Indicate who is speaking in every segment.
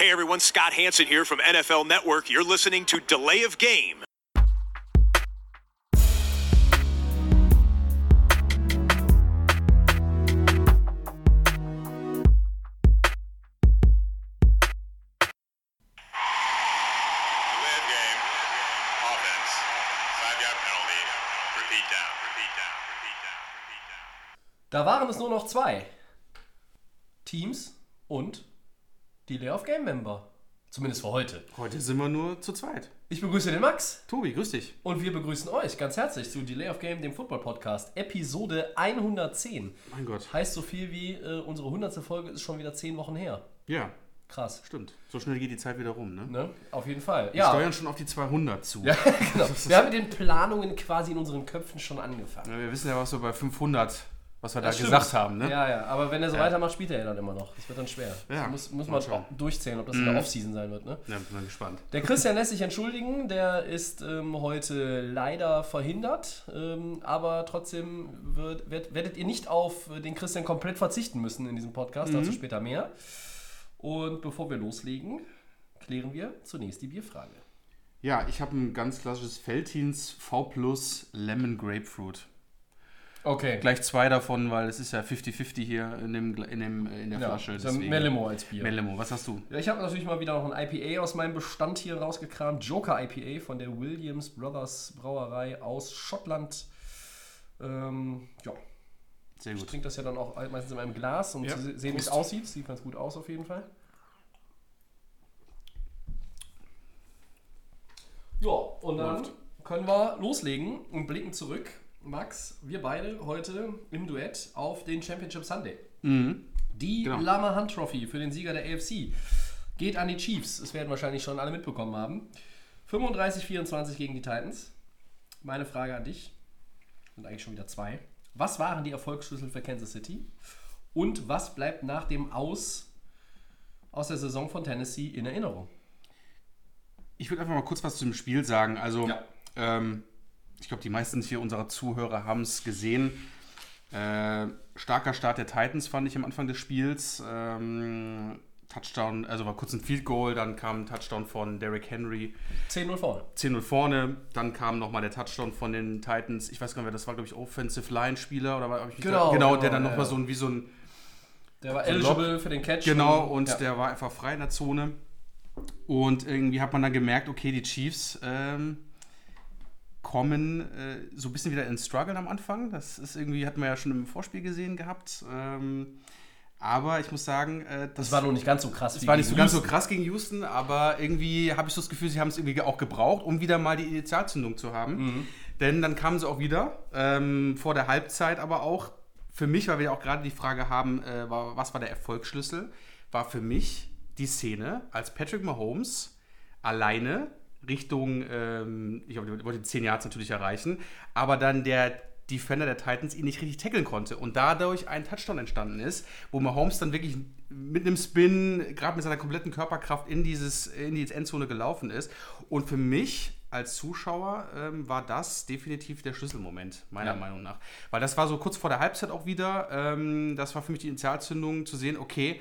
Speaker 1: Hey everyone, Scott Hanson here from NFL Network. You're listening to Delay of Game.
Speaker 2: Delay of game. Offense. Five yard penalty. Repeat down. Repeat down. Repeat down. Repeat down.
Speaker 3: Da waren es nur noch zwei. Teams und die Lay of Game Member. Zumindest für heute.
Speaker 4: Heute sind wir nur zu zweit.
Speaker 3: Ich begrüße den Max
Speaker 4: Tobi, grüß dich.
Speaker 3: und wir begrüßen euch ganz herzlich zu Delay of Game, dem Football Podcast, Episode 110.
Speaker 4: Mein Gott.
Speaker 3: Heißt so viel wie äh, unsere 100. Folge ist schon wieder 10 Wochen her.
Speaker 4: Ja,
Speaker 3: Krass.
Speaker 4: stimmt. So schnell geht die Zeit wieder rum, ne?
Speaker 3: Ne? Auf jeden Fall.
Speaker 4: Wir
Speaker 3: Ja,
Speaker 4: steuern schon auf die 200 zu.
Speaker 3: ja genau. Wir haben mit den Planungen quasi in unseren Köpfen schon angefangen.
Speaker 4: Ja, Wir wissen ja, was so bei 500, was wir da
Speaker 3: Das stimmt.
Speaker 4: gesagt haben, ne?
Speaker 3: Ja, ja, aber wenn er so
Speaker 4: Ja.
Speaker 3: weitermacht, spielt er ja dann immer noch. Das wird dann schwer.
Speaker 4: Ja,
Speaker 3: muss, muss man
Speaker 4: schauen.
Speaker 3: durchzählen, ob das in der Offseason sein wird. Ne?
Speaker 4: Ja, bin mal gespannt.
Speaker 3: Der Christian lässt sich entschuldigen, der ist ähm, heute leider verhindert, ähm, aber trotzdem wird, werd, werdet ihr nicht auf den Christian komplett verzichten müssen in diesem Podcast, dazu später mehr. Und bevor wir loslegen, klären wir zunächst die Bierfrage.
Speaker 4: Ja, ich habe ein ganz klassisches Feltins V Plus Lemon Grapefruit.
Speaker 3: Okay.
Speaker 4: Gleich zwei davon, weil es ist ja 50-50 hier in, dem, in, dem, in der
Speaker 3: Ja,
Speaker 4: Flasche.
Speaker 3: ist ja
Speaker 4: deswegen-
Speaker 3: mehr Limo als Bier.
Speaker 4: Mehr Limo. Was hast du?
Speaker 3: Ja, ich habe natürlich mal wieder noch ein IPA aus meinem Bestand hier rausgekramt. Joker IPA von der Williams Brothers Brauerei aus Schottland. Ähm, ja,
Speaker 4: Sehr
Speaker 3: ich
Speaker 4: gut.
Speaker 3: trinke das ja dann auch meistens in meinem Glas, um
Speaker 4: Ja,
Speaker 3: sehen, wie es aussieht. Sieht ganz gut aus auf jeden Fall. Ja, und dann
Speaker 4: Läuft.
Speaker 3: können wir loslegen und blicken zurück. Max, wir beide heute im Duett auf den Championship Sunday. Die
Speaker 4: Genau.
Speaker 3: Lama Hunt Trophy für den Sieger der AFC geht an die Chiefs. Das werden wahrscheinlich schon alle mitbekommen haben. 35-24 gegen die Titans. Meine Frage an dich, sind eigentlich schon wieder zwei. Was waren die Erfolgsschlüssel für Kansas City? Und was bleibt nach dem Aus aus der Saison von Tennessee in Erinnerung?
Speaker 4: Ich würde einfach mal kurz was zum Spiel sagen. Also,
Speaker 3: Ja.
Speaker 4: ähm, ich glaube, die meisten hier unserer Zuhörer haben es gesehen. Äh, starker Start der Titans fand ich am Anfang des Spiels. Ähm, Touchdown, also war kurz ein Field Goal, dann kam ein Touchdown von Derrick Henry.
Speaker 3: 10-0 vorne.
Speaker 4: 10-0 vorne, dann kam nochmal der Touchdown von den Titans. Ich weiß gar nicht, wer das war, glaube ich, Offensive Line Spieler oder war, ich mich
Speaker 3: Genau,
Speaker 4: da, genau,
Speaker 3: genau,
Speaker 4: der dann nochmal
Speaker 3: ja.
Speaker 4: so ein, wie so ein
Speaker 3: Der war
Speaker 4: So
Speaker 3: eligible für den Catch.
Speaker 4: Genau, und
Speaker 3: ja.
Speaker 4: der war einfach frei in der Zone. Und irgendwie hat man dann gemerkt, okay, die Chiefs ähm, kommen äh, so ein bisschen wieder ins Struggle am Anfang. Das ist irgendwie, hatten wir ja schon im Vorspiel gesehen gehabt. Ähm, aber ich muss sagen, äh,
Speaker 3: Das war noch nicht ganz so krass
Speaker 4: es war nicht so ganz so krass gegen Houston, aber irgendwie habe ich so das Gefühl, sie haben es irgendwie auch gebraucht, um wieder mal die Initialzündung zu haben.
Speaker 3: Mhm.
Speaker 4: Denn dann kamen sie auch wieder, ähm, vor der Halbzeit aber auch. Für mich, weil wir ja auch gerade die Frage haben, äh, war, was war der Erfolgsschlüssel, war für mich die Szene, als Patrick Mahomes alleine Richtung, ähm, ich wollte die 10 Yards natürlich erreichen, aber dann der Defender der Titans ihn nicht richtig tackeln konnte und dadurch ein Touchdown entstanden ist, wo Mahomes dann wirklich mit einem Spin, gerade mit seiner kompletten Körperkraft in, dieses, in die Endzone gelaufen ist. Und für mich als Zuschauer ähm, war das definitiv der Schlüsselmoment, meiner
Speaker 3: Ja.
Speaker 4: Meinung nach. Weil das war so kurz vor der Halbzeit auch wieder, ähm, das war für mich die Initialzündung zu sehen, okay,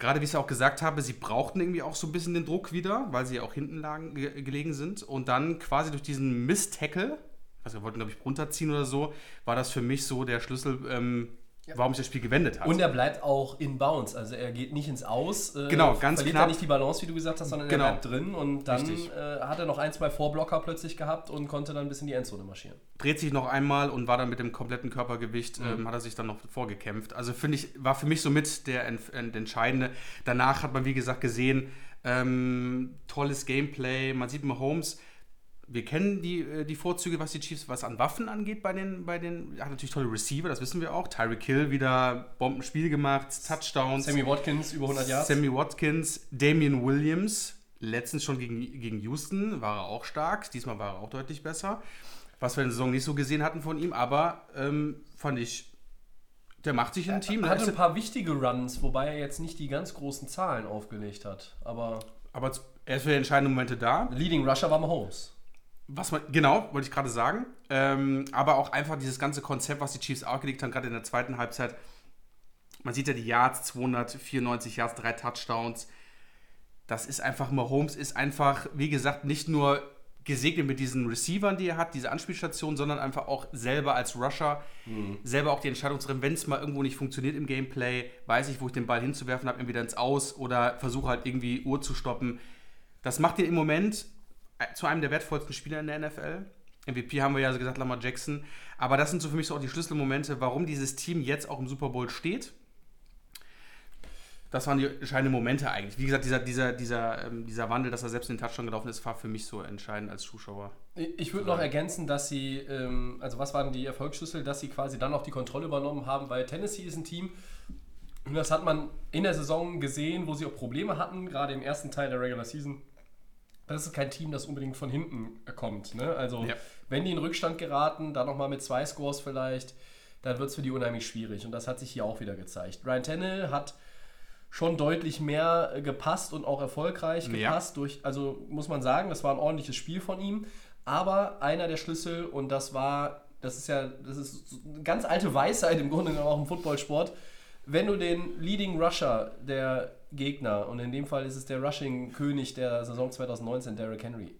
Speaker 4: gerade wie ich es auch gesagt habe, sie brauchten irgendwie auch so ein bisschen den Druck wieder, weil sie ja auch hinten lagen, ge gelegen sind. Und dann quasi durch diesen Miss-Tackle, also wir wollten, glaube ich, runterziehen oder so, war das für mich so der Schlüssel, ähm, warum sich das Spiel gewendet hat.
Speaker 3: Und er bleibt auch in Bounds, also er geht nicht ins Aus. Äh,
Speaker 4: Genau, ganz
Speaker 3: verliert
Speaker 4: knapp.
Speaker 3: er nicht die Balance, wie du gesagt hast, sondern
Speaker 4: Genau.
Speaker 3: er bleibt drin und dann äh, hat er noch ein, zwei Vorblocker plötzlich gehabt und konnte dann bis in die Endzone marschieren.
Speaker 4: dreht sich noch einmal und war dann mit dem kompletten Körpergewicht,
Speaker 3: Mhm.
Speaker 4: ähm, hat er sich dann noch vorgekämpft. Also finde ich, war für mich somit der, Ent- äh, der Entscheidende. Danach hat man, wie gesagt, gesehen, ähm, tolles Gameplay. Man sieht Mahomes. Wir kennen die, äh, die Vorzüge, was die Chiefs, was an Waffen angeht bei den, bei den, er hat natürlich tolle Receiver, das wissen wir auch. Tyreek Hill wieder Bombenspiel gemacht, Touchdowns.
Speaker 3: Sammy Watkins über 100 Yards.
Speaker 4: Sammy Watkins, Damian Williams, letztens schon gegen, gegen Houston war er auch stark, diesmal war er auch deutlich besser. Was wir in der Saison nicht so gesehen hatten von ihm, aber ähm, fand ich, der macht sich ein Team.
Speaker 3: Er
Speaker 4: ne?
Speaker 3: hatte ein paar wichtige Runs, wobei er jetzt nicht die ganz großen Zahlen aufgelegt hat. Aber
Speaker 4: aber er ist für die entscheidenden Momente da.
Speaker 3: Leading Rusher war Mahomes.
Speaker 4: Was man, genau, wollte ich gerade sagen. Ähm, aber auch einfach dieses ganze Konzept, was die Chiefs aufgelegt haben, gerade in der zweiten Halbzeit. Man sieht ja die Yards, 294 Yards, drei Touchdowns. das ist einfach, Mahomes ist einfach, wie gesagt, nicht nur gesegnet mit diesen Receivern, die er hat, diese Anspielstation, sondern einfach auch selber als Rusher, selber auch die Entscheidung zu treffen, wenn es mal irgendwo nicht funktioniert im Gameplay, weiß ich, wo ich den Ball hinzuwerfen habe, entweder ins Aus oder versuche halt irgendwie Uhr zu stoppen. Das macht ihn im Moment zu einem der wertvollsten Spieler in der NFL. MVP haben wir ja gesagt, Lamar Jackson. Aber das sind so für mich so auch die Schlüsselmomente, warum dieses Team jetzt auch im Super Bowl steht. Das waren die entscheidenden Momente eigentlich. Wie gesagt, dieser, dieser, dieser, ähm, dieser Wandel, dass er selbst in den Touchdown gelaufen ist, war für mich so entscheidend als Zuschauer.
Speaker 3: Ich würde noch ergänzen, dass sie, ähm, also was waren die Erfolgsschlüssel, dass sie quasi dann auch die Kontrolle übernommen haben, weil Tennessee ist ein Team, und das hat man in der Saison gesehen, wo sie auch Probleme hatten, gerade im ersten Teil der Regular Season. Das ist kein Team, das unbedingt von hinten kommt. Ne? Also,
Speaker 4: Ja.
Speaker 3: wenn die in Rückstand geraten, dann nochmal mit zwei Scores vielleicht, dann wird es für die unheimlich schwierig. Und das hat sich hier auch wieder gezeigt. Ryan Tannehill hat schon deutlich mehr gepasst und auch erfolgreich
Speaker 4: Ja.
Speaker 3: gepasst. Durch, also muss man sagen, das war ein ordentliches Spiel von ihm. Aber einer der Schlüssel, und das war, das ist ja, das ist eine ganz alte Weisheit im Grunde genommen auch im Footballsport. Wenn du den Leading Rusher der Gegner, und in dem Fall ist es der Rushing-König der Saison 2019, Derrick Henry,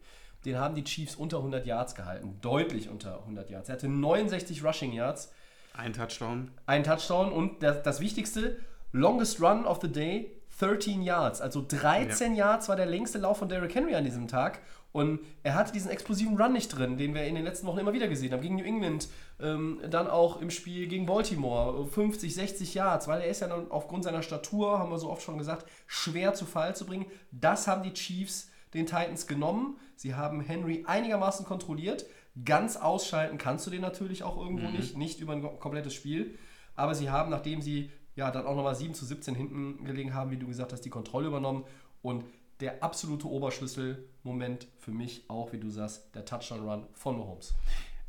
Speaker 3: den haben die Chiefs unter 100 Yards gehalten. Deutlich unter 100 Yards. Er hatte 69 Rushing Yards
Speaker 4: Ein Touchdown.
Speaker 3: ein Touchdown und das, das Wichtigste, longest run of the day, 13 Yards. Also 13 Yards war der längste Lauf von Derrick Henry an diesem Tag. Und er hatte diesen explosiven Run nicht drin, den wir in den letzten Wochen immer wieder gesehen haben. Gegen New England, ähm, dann auch im Spiel gegen Baltimore, 50, 60 Yards, weil er ist ja dann aufgrund seiner Statur, haben wir so oft schon gesagt, schwer zu Fall zu bringen. Das haben die Chiefs den Titans genommen. Sie haben Henry einigermaßen kontrolliert. Ganz ausschalten kannst du den natürlich auch irgendwo nicht, nicht über ein komplettes Spiel. Aber sie haben, nachdem sie ja dann auch nochmal 7 zu 17 hinten gelegen haben, wie du gesagt hast, die Kontrolle übernommen. Und der absolute Oberschlüsselmoment für mich auch, wie du sagst, der Touchdown-Run von Mahomes.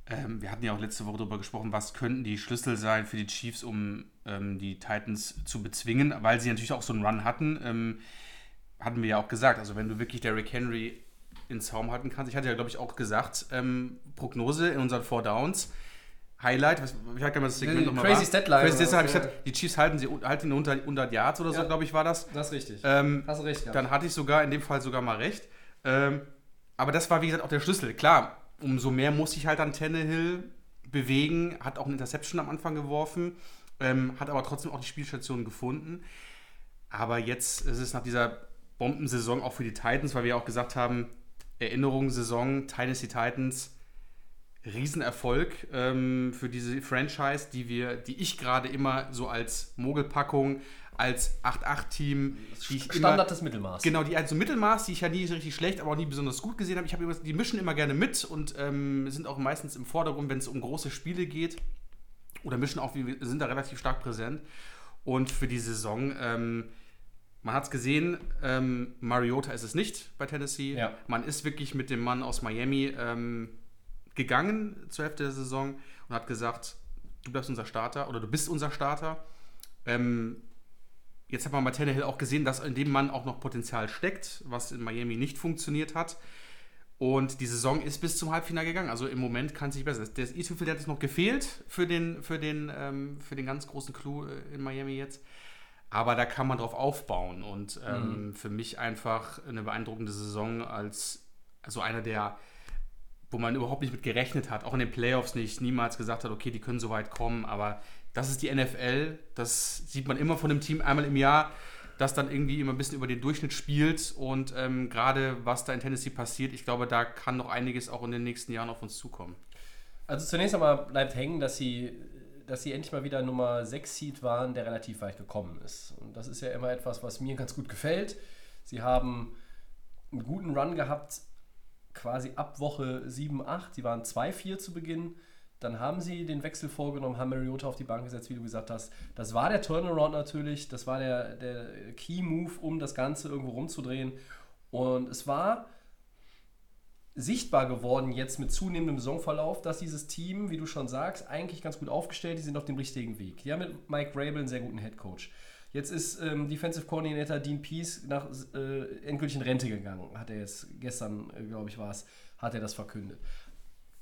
Speaker 4: Ähm, wir hatten ja auch letzte Woche darüber gesprochen, was könnten die Schlüssel sein für die Chiefs, um ähm, die Titans zu bezwingen, weil sie natürlich auch so einen Run hatten. Ähm, hatten wir ja auch gesagt, also wenn du wirklich Derrick Henry ins Zaum halten kannst. Ich hatte ja, glaube ich, auch gesagt, ähm, Prognose in unseren Four Downs. Highlight, was, ich was das Segment nochmal
Speaker 3: Crazy. Statline
Speaker 4: Crazy Statline, habe ich gesagt, die Chiefs halten, sie, halten ihn unter 100 Yards oder so,
Speaker 3: Ja.
Speaker 4: glaube ich, war das.
Speaker 3: Das ist richtig.
Speaker 4: Ähm,
Speaker 3: Hast du recht gehabt.
Speaker 4: dann hatte ich sogar in dem Fall sogar mal recht. Ähm, aber das war, wie gesagt, auch der Schlüssel. Klar, umso mehr muss ich halt an Tannehill bewegen. Hat auch eine Interception am Anfang geworfen. Ähm, hat aber trotzdem auch die Spielstation gefunden. Aber jetzt ist es nach dieser Bombensaison auch für die Titans, weil wir ja auch gesagt haben, Erinnerungssaison, Tennessee Titans, Riesenerfolg ähm, für diese Franchise, die wir, die ich gerade immer so als Mogelpackung, als 8-8-Team, die ich immer,
Speaker 3: Standard des Mittelmaß.
Speaker 4: Genau, die also Mittelmaß, die ich ja nie richtig schlecht, aber auch nie besonders gut gesehen habe. Ich habe immer, die mischen immer gerne mit und ähm, sind auch meistens im Vordergrund, wenn es um große Spiele geht. Oder mischen auch, wir sind da relativ stark präsent. Und für die Saison, ähm, man hat es gesehen, ähm, Mariota ist es nicht bei Tennessee.
Speaker 3: Ja.
Speaker 4: Man ist wirklich mit dem Mann aus Miami ähm, gegangen zur Hälfte der Saison und hat gesagt, du bleibst unser Starter oder du bist unser Starter. Ähm, jetzt hat man bei Tannehill auch gesehen, dass in dem Mann auch noch Potenzial steckt, was in Miami nicht funktioniert hat. Und die Saison ist bis zum Halbfinale gegangen. Also im Moment kann es sich besser. Der der hat jetzt noch gefehlt für den, für den, ähm, für den ganz großen Clou äh, in Miami jetzt. Aber da kann man drauf aufbauen. Und ähm, für mich einfach eine beeindruckende Saison als also einer der, wo man überhaupt nicht mit gerechnet hat, auch in den Playoffs nicht, niemals gesagt hat, okay, die können so weit kommen. Aber das ist die NFL. Das sieht man immer von dem Team einmal im Jahr das dann irgendwie immer ein bisschen über den Durchschnitt spielt. Und ähm, gerade was da in Tennessee passiert, ich glaube, da kann noch einiges auch in den nächsten Jahren auf uns zukommen.
Speaker 3: Also zunächst einmal bleibt hängen, dass sie, dass sie endlich mal wieder Nummer 6 Seed waren, der relativ weit gekommen ist. Und das ist ja immer etwas, was mir ganz gut gefällt. Sie haben einen guten Run gehabt, quasi ab Woche 7, 8. Sie waren 2-4 zu Beginn. Dann haben sie den Wechsel vorgenommen, haben Mariota auf die Bank gesetzt, wie du gesagt hast. Das war der Turnaround natürlich, das war der, der Key-Move, um das Ganze irgendwo rumzudrehen. Und es war sichtbar geworden jetzt mit zunehmendem Saisonverlauf, dass dieses Team, wie du schon sagst, eigentlich ganz gut aufgestellt, die sind auf dem richtigen Weg. Die haben mit Mike Rabel einen sehr guten Headcoach. Jetzt ist ähm, Defensive Coordinator Dean Pease nach äh, endgültig in Rente gegangen. Hat er jetzt gestern, äh, glaube ich, war es, hat er das verkündet.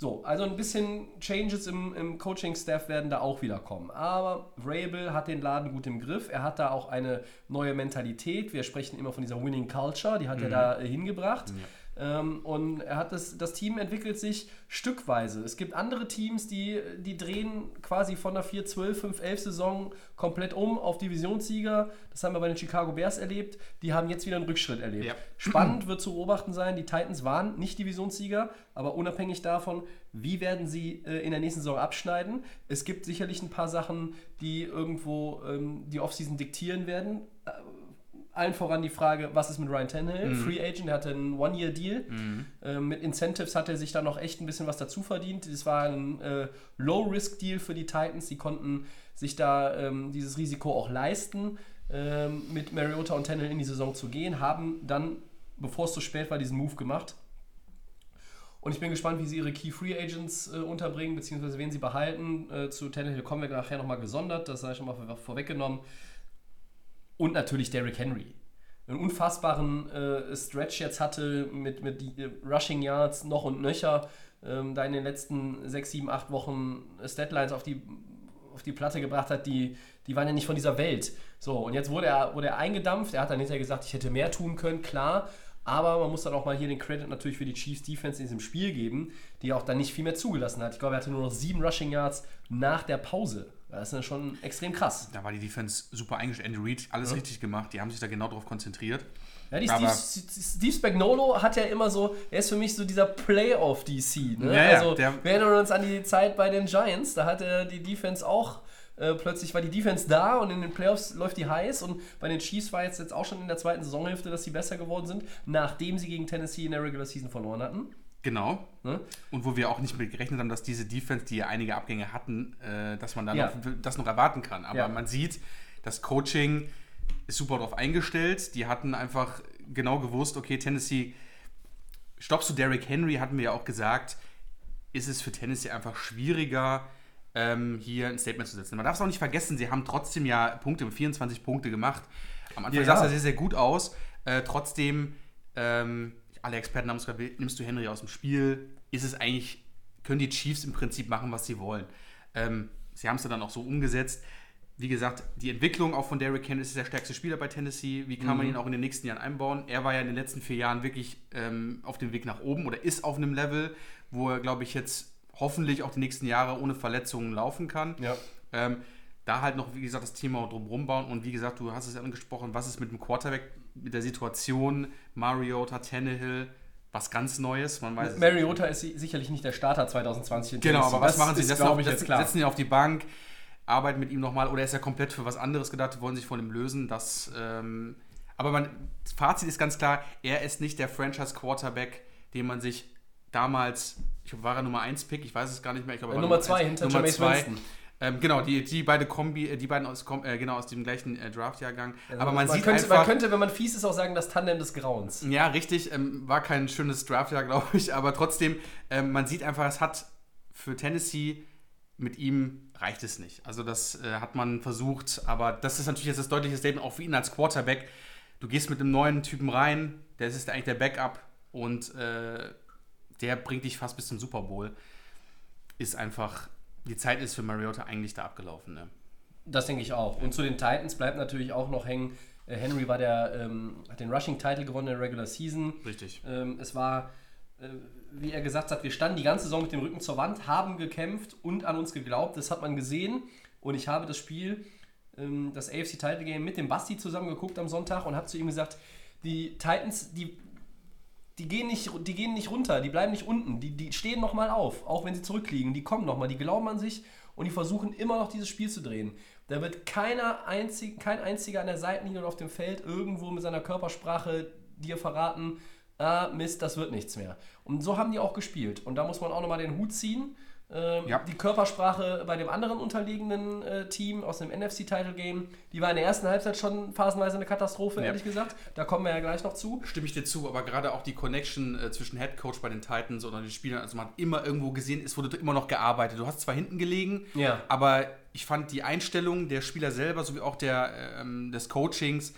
Speaker 3: So, also ein bisschen Changes im, im Coaching-Staff werden da auch wieder kommen. Aber Vrabel hat den Laden gut im Griff. Er hat da auch eine neue Mentalität. Wir sprechen immer von dieser Winning Culture, die hat er da äh, hingebracht. Ähm, und er hat das, das Team entwickelt sich stückweise. Es gibt andere Teams, die, die drehen quasi von der 4-12, 5-11 Saison komplett um auf Divisionssieger. Das haben wir bei den Chicago Bears erlebt. Die haben jetzt wieder einen Rückschritt erlebt.
Speaker 4: Ja.
Speaker 3: Spannend wird zu beobachten sein, die Titans waren nicht Divisionssieger, aber unabhängig davon, wie werden sie äh, in der nächsten Saison abschneiden. Es gibt sicherlich ein paar Sachen, die irgendwo ähm, die Offseason diktieren werden. Allen voran die Frage, was ist mit Ryan Tannehill? Free Agent, der hatte einen One-Year-Deal. Ähm, mit Incentives hat er sich da noch echt ein bisschen was dazu verdient. Das war ein äh, Low-Risk-Deal für die Titans. Die konnten sich da ähm, dieses Risiko auch leisten, ähm, mit Mariota und Tannehill in die Saison zu gehen, haben dann, bevor es zu spät war, diesen Move gemacht. Und ich bin gespannt, wie sie ihre Key Free Agents äh, unterbringen, beziehungsweise wen sie behalten. Äh, zu Tannehill kommen wir nachher nochmal gesondert, das sei schon mal vor, vorweggenommen. Und natürlich Derrick Henry. Einen unfassbaren äh, Stretch jetzt hatte mit, mit äh, Rushing Yards noch und nöcher. Ähm, da in den letzten 6, 7, 8 Wochen Statlines auf die, auf die Platte gebracht hat, die, die waren ja nicht von dieser Welt. So, und jetzt wurde er, wurde er eingedampft. Er hat dann hinterher gesagt, ich hätte mehr tun können, klar. Aber man muss dann auch mal hier den Credit natürlich für die Chiefs Defense in diesem Spiel geben, die auch dann nicht viel mehr zugelassen hat. Ich glaube, er hatte nur noch sieben Rushing Yards nach der Pause. Das ist schon extrem krass.
Speaker 4: Da war die Defense super eingestellt. Andy Reid, alles richtig gemacht. Die haben sich da genau darauf konzentriert.
Speaker 3: Ja, die Steve, Steve Spagnolo hat ja immer so, er ist für mich so dieser Playoff-DC. Ne?
Speaker 4: Ja, ja,
Speaker 3: also,
Speaker 4: der-
Speaker 3: wir erinnern uns an die Zeit bei den Giants, da hatte die Defense auch, äh, plötzlich war die Defense da und in den Playoffs läuft die heiß und bei den Chiefs war jetzt, jetzt auch schon in der zweiten Saisonhälfte, dass sie besser geworden sind, nachdem sie gegen Tennessee in der Regular Season verloren hatten.
Speaker 4: Genau.
Speaker 3: Ne?
Speaker 4: Und wo wir auch nicht mit gerechnet haben, dass diese Defense, die ja einige Abgänge hatten, äh, dass man dann
Speaker 3: Ja.
Speaker 4: noch, das noch erwarten kann. Aber
Speaker 3: Ja.
Speaker 4: man sieht, das Coaching ist super darauf eingestellt. Die hatten einfach genau gewusst, okay, Tennessee, stoppst du Derrick Henry, hatten wir ja auch gesagt, ist es für Tennessee einfach schwieriger, ähm, hier ein Statement zu setzen. Man darf es auch nicht vergessen, sie haben trotzdem ja Punkte, 24 Punkte gemacht. Am Anfang
Speaker 3: Ja,
Speaker 4: sah es
Speaker 3: ja.
Speaker 4: sehr, sehr gut aus. Äh, trotzdem, ähm, alle Experten haben es gesagt, nimmst du Henry aus dem Spiel, ist es eigentlich, können die Chiefs im Prinzip machen, was sie wollen. Ähm, sie haben es dann auch so umgesetzt. Wie gesagt, die Entwicklung auch von Derrick Henry ist der stärkste Spieler bei Tennessee. Wie kann man ihn auch in den nächsten Jahren einbauen? Er war ja in den letzten vier Jahren wirklich ähm, auf dem Weg nach oben oder ist auf einem Level, wo er, glaube ich, jetzt hoffentlich auch die nächsten Jahre ohne Verletzungen laufen kann.
Speaker 3: Ja.
Speaker 4: Ähm, da halt noch, wie gesagt, das Thema drumherum bauen und wie gesagt, du hast es ja angesprochen, was ist mit dem Quarterback, mit der Situation, Mariota, Tannehill, was ganz Neues, man weiß
Speaker 3: Mariota ist si- sicherlich nicht der Starter 2020 in
Speaker 4: Genau, aber was machen sie?
Speaker 3: ist, ich, jetzt klar.
Speaker 4: setzen ihn auf die Bank, arbeiten mit ihm nochmal oder ist er komplett für was anderes gedacht, wollen sich von ihm lösen? Das, ähm, aber das Fazit ist ganz klar, er ist nicht der Franchise-Quarterback, den man sich damals, ich glaube, war er Nummer 1 Pick, ich weiß es gar nicht mehr. Ich glaube, war
Speaker 3: Nummer
Speaker 4: Nummer
Speaker 3: zwei
Speaker 4: eins-
Speaker 3: hinter
Speaker 4: Nummer
Speaker 3: Jameis. Winston.
Speaker 4: Ähm, genau, die, die beide Kombi, äh, die beiden aus, äh, genau, aus dem gleichen äh, Draft-Jahrgang. aber man, sieht
Speaker 3: könnte,
Speaker 4: einfach,
Speaker 3: man könnte, wenn man fies ist, auch sagen, das Tandem des Grauens.
Speaker 4: ja, richtig. Ähm, war kein schönes Draftjahr, glaube ich. Aber trotzdem, ähm, man sieht einfach, es hat für Tennessee mit ihm reicht es nicht. Also das äh, hat man versucht. Aber das ist natürlich jetzt das deutliche Statement auch für ihn als Quarterback. Du gehst mit einem neuen Typen rein. Der ist eigentlich der Backup. Und äh, der bringt dich fast bis zum Super Bowl. Ist einfach, die Zeit ist für Mariota eigentlich da abgelaufen. Ne?
Speaker 3: Das denke ich auch. Und zu den Titans bleibt natürlich auch noch hängen. äh, Henry war der, ähm, hat den Rushing-Title gewonnen in der Regular Season.
Speaker 4: Richtig.
Speaker 3: Ähm, es war, äh, wie er gesagt hat, wir standen die ganze Saison mit dem Rücken zur Wand, haben gekämpft und an uns geglaubt. Das hat man gesehen. Und ich habe das Spiel, ähm, das AFC Title Game, mit dem Basti zusammen geguckt am Sonntag und habe zu ihm gesagt, die Titans, die, die, gehen nicht, die gehen nicht runter, die bleiben nicht unten, die, die stehen nochmal auf, auch wenn sie zurückliegen. Die kommen nochmal, die glauben an sich und die versuchen immer noch dieses Spiel zu drehen. Da wird keiner einzig, kein einziger an der Seitenlinie oder auf dem Feld irgendwo mit seiner Körpersprache dir verraten, ah, Mist, das wird nichts mehr. Und so haben die auch gespielt. Und da muss man auch nochmal den Hut ziehen. Ähm,
Speaker 4: Ja.
Speaker 3: Die Körpersprache bei dem anderen unterliegenden äh, Team aus dem NFC-Title-Game, die war in der ersten Halbzeit schon phasenweise eine Katastrophe,
Speaker 4: Ja.
Speaker 3: ehrlich gesagt. Da kommen wir ja gleich noch zu.
Speaker 4: Stimme ich dir zu, aber gerade auch die Connection äh, zwischen Head Coach bei den Titans und den Spielern, also man hat immer irgendwo gesehen, es wurde immer noch gearbeitet. Du hast zwar hinten gelegen,
Speaker 3: Ja.
Speaker 4: aber ich fand die Einstellung der Spieler selber sowie auch der, ähm, des Coachings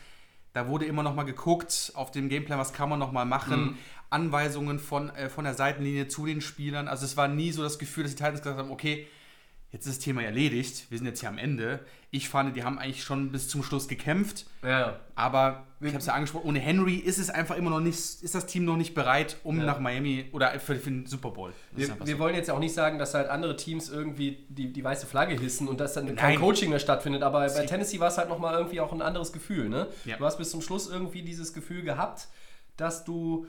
Speaker 4: Da wurde immer noch mal geguckt auf dem Gameplan, was kann man noch mal machen.
Speaker 3: Mhm.
Speaker 4: Anweisungen von, äh, von der Seitenlinie zu den Spielern. Also es war nie so das Gefühl, dass die Titans gesagt haben, okay, jetzt ist das Thema erledigt, wir sind jetzt hier am Ende. Ich fand, die haben eigentlich schon bis zum Schluss gekämpft.
Speaker 3: Ja.
Speaker 4: Aber ich habe es ja angesprochen, ohne Henry ist es einfach immer noch nicht, ist das Team noch nicht bereit, um
Speaker 3: Ja.
Speaker 4: nach Miami oder für, für den Super Bowl.
Speaker 3: Wir, wir wollen jetzt ja auch nicht sagen, dass halt andere Teams irgendwie die, die weiße Flagge hissen und dass dann kein
Speaker 4: Nein.
Speaker 3: Coaching mehr stattfindet. Aber bei Tennessee war es halt nochmal irgendwie auch ein anderes Gefühl. Ne?
Speaker 4: Ja.
Speaker 3: Du hast bis zum Schluss irgendwie dieses Gefühl gehabt, dass du,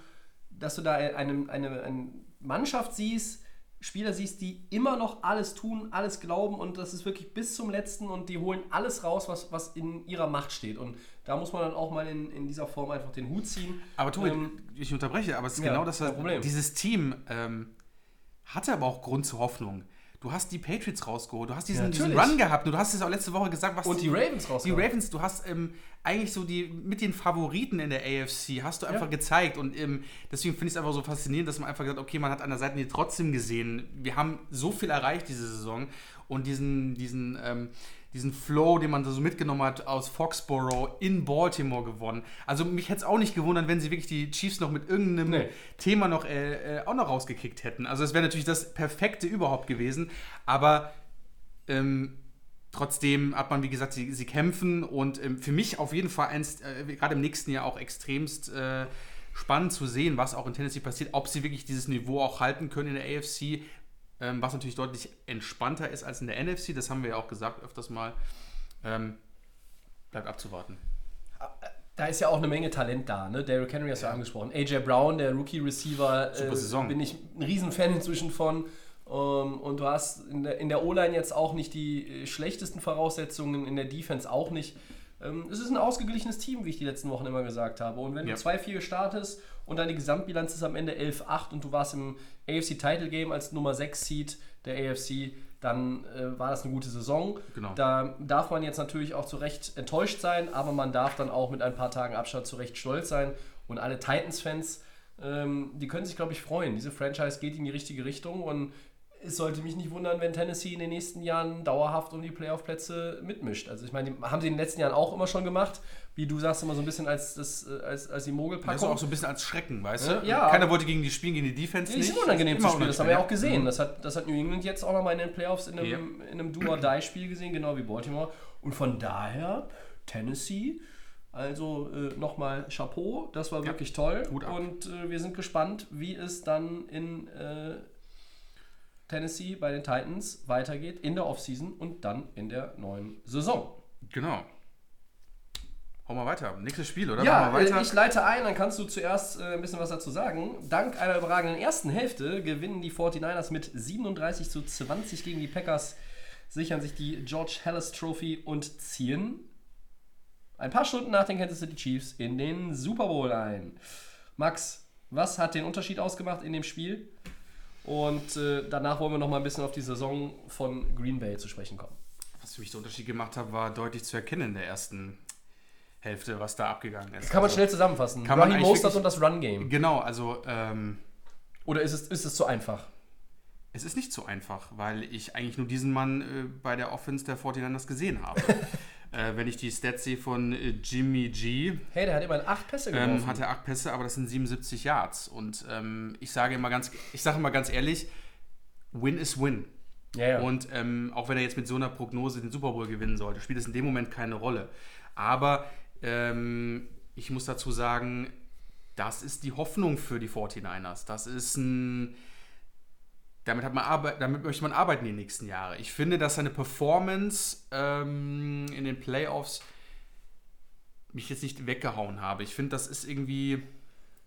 Speaker 3: dass du da eine, eine, eine Mannschaft siehst, Spieler siehst, die immer noch alles tun, alles glauben und das ist wirklich bis zum letzten und die holen alles raus, was, was in ihrer Macht steht. Und da muss man dann auch mal in, in dieser Form einfach den Hut ziehen.
Speaker 4: Aber Tobi,
Speaker 3: Ähm,
Speaker 4: ich unterbreche, aber es ist
Speaker 3: ja,
Speaker 4: genau das, was
Speaker 3: Problem.
Speaker 4: dieses Team ähm, hatte aber auch Grund zur Hoffnung. Du hast die Patriots rausgeholt, du hast diesen,
Speaker 3: Ja,
Speaker 4: diesen. Run gehabt, und du hast es auch letzte Woche gesagt, was
Speaker 3: Und die Ravens
Speaker 4: Die
Speaker 3: rausgehauen.
Speaker 4: Ravens, du hast ähm, eigentlich so die mit den Favoriten in der AFC, hast du einfach
Speaker 3: Ja.
Speaker 4: gezeigt und ähm, deswegen finde ich es einfach so faszinierend, dass man einfach gesagt okay, man hat an der Seite trotzdem gesehen, wir haben so viel erreicht diese Saison und diesen, diesen, ähm, diesen Flow, den man da so mitgenommen hat aus Foxborough in Baltimore gewonnen. Also mich hätte es auch nicht gewundert, wenn sie wirklich die Chiefs noch mit irgendeinem
Speaker 3: Nee.
Speaker 4: Thema noch, äh, äh, auch noch rausgekickt hätten. Also es wäre natürlich das Perfekte überhaupt gewesen, aber ähm, trotzdem hat man, wie gesagt, sie, sie kämpfen und ähm, für mich auf jeden Fall eins, äh, gerade im nächsten Jahr auch extremst äh, spannend zu sehen, was auch in Tennessee passiert, ob sie wirklich dieses Niveau auch halten können in der AFC, ähm, was natürlich deutlich entspannter ist als in der NFC, das haben wir ja auch gesagt öfters mal. Ähm, bleibt abzuwarten.
Speaker 3: Da ist ja auch eine Menge Talent da, ne? Derrick Henry hast du ja. angesprochen. AJ Brown, der Rookie-Receiver, äh, bin ich ein Riesenfan inzwischen von. Ähm, und du hast in der, in der O-Line jetzt auch nicht die äh, schlechtesten Voraussetzungen, in der Defense auch nicht. Ähm, es ist ein ausgeglichenes Team, wie ich die letzten Wochen immer gesagt habe. Und wenn
Speaker 4: Ja.
Speaker 3: du 2-4 startest und die Gesamtbilanz ist am Ende 11-8 und du warst im AFC Title Game als Nummer 6 Seed der AFC, dann äh, war das eine gute Saison.
Speaker 4: Genau.
Speaker 3: Da darf man jetzt natürlich auch zu Recht enttäuscht sein, aber man darf dann auch mit ein paar Tagen Abstand zu Recht stolz sein. Und alle Titans-Fans, ähm, die können sich, glaube ich, freuen. Diese Franchise geht in die richtige Richtung und es sollte mich nicht wundern, wenn Tennessee in den nächsten Jahren dauerhaft um die Playoff-Plätze mitmischt. Also ich meine, die haben sie in den letzten Jahren auch immer schon gemacht. Wie du sagst, immer so ein bisschen als, das, äh, als, als die
Speaker 4: Das ist
Speaker 3: Mogelpackung.
Speaker 4: auch so ein bisschen als Schrecken, weißt
Speaker 3: Ja,
Speaker 4: du?
Speaker 3: ja,
Speaker 4: Keiner wollte gegen die spielen, gegen die Defense
Speaker 3: Die
Speaker 4: nicht.
Speaker 3: sind unangenehm zu spielen, das haben wir ja auch gesehen. Das hat, das hat New England jetzt auch nochmal in den Playoffs in einem,
Speaker 4: Ja.
Speaker 3: in einem Do-or-Die-Spiel gesehen, genau wie Baltimore. Und von daher, Tennessee, also äh, nochmal Chapeau, das war wirklich toll. Und äh, wir sind gespannt, wie es dann in äh, Tennessee bei den Titans weitergeht in der Offseason und dann in der neuen Saison.
Speaker 4: Genau. Hau mal weiter. Nächstes Spiel, oder?
Speaker 3: Ja, äh, ich leite ein, dann kannst du zuerst äh, ein bisschen was dazu sagen. Dank einer überragenden ersten Hälfte gewinnen die 49ers mit 37 zu 20 gegen die Packers, sichern sich die George Hallis Trophy und ziehen ein paar Stunden nach den Kansas City Chiefs in den Super Bowl ein. Max, was hat den Unterschied ausgemacht in dem Spiel? Und äh, danach wollen wir noch mal ein bisschen auf die Saison von Green Bay zu sprechen kommen.
Speaker 4: Was für mich der Unterschied gemacht hat, war deutlich zu erkennen in der ersten Hälfte, was da abgegangen ist.
Speaker 3: Kann man
Speaker 4: Also,
Speaker 3: schnell zusammenfassen.
Speaker 4: kann man
Speaker 3: Raheem Mostert und das Run-Game.
Speaker 4: Genau, also ähm,
Speaker 3: Oder ist es, ist es zu einfach?
Speaker 4: es ist nicht so einfach, weil ich eigentlich nur diesen Mann äh, bei der Offense der 49ers gesehen habe. äh, wenn ich die Stats sehe von äh, Jimmy G,
Speaker 3: Hey, der hat immerhin acht Pässe geworfen.
Speaker 4: ähm, hat er acht Pässe, aber das sind 77 Yards. Und ähm, ich sage immer ganz, ich sage immer ganz ehrlich, Win is Win.
Speaker 3: ja, ja.
Speaker 4: Und ähm, auch wenn er jetzt mit so einer Prognose den Super Bowl gewinnen sollte, spielt es in dem Moment keine Rolle. Aber ähm, ich muss dazu sagen, das ist die Hoffnung für die 49ers. Das ist ein. Damit, hat man Arbeit, damit möchte man arbeiten die nächsten Jahre. Ich finde, dass seine Performance ähm, in den Playoffs mich jetzt nicht weggehauen habe. Ich finde, das ist irgendwie.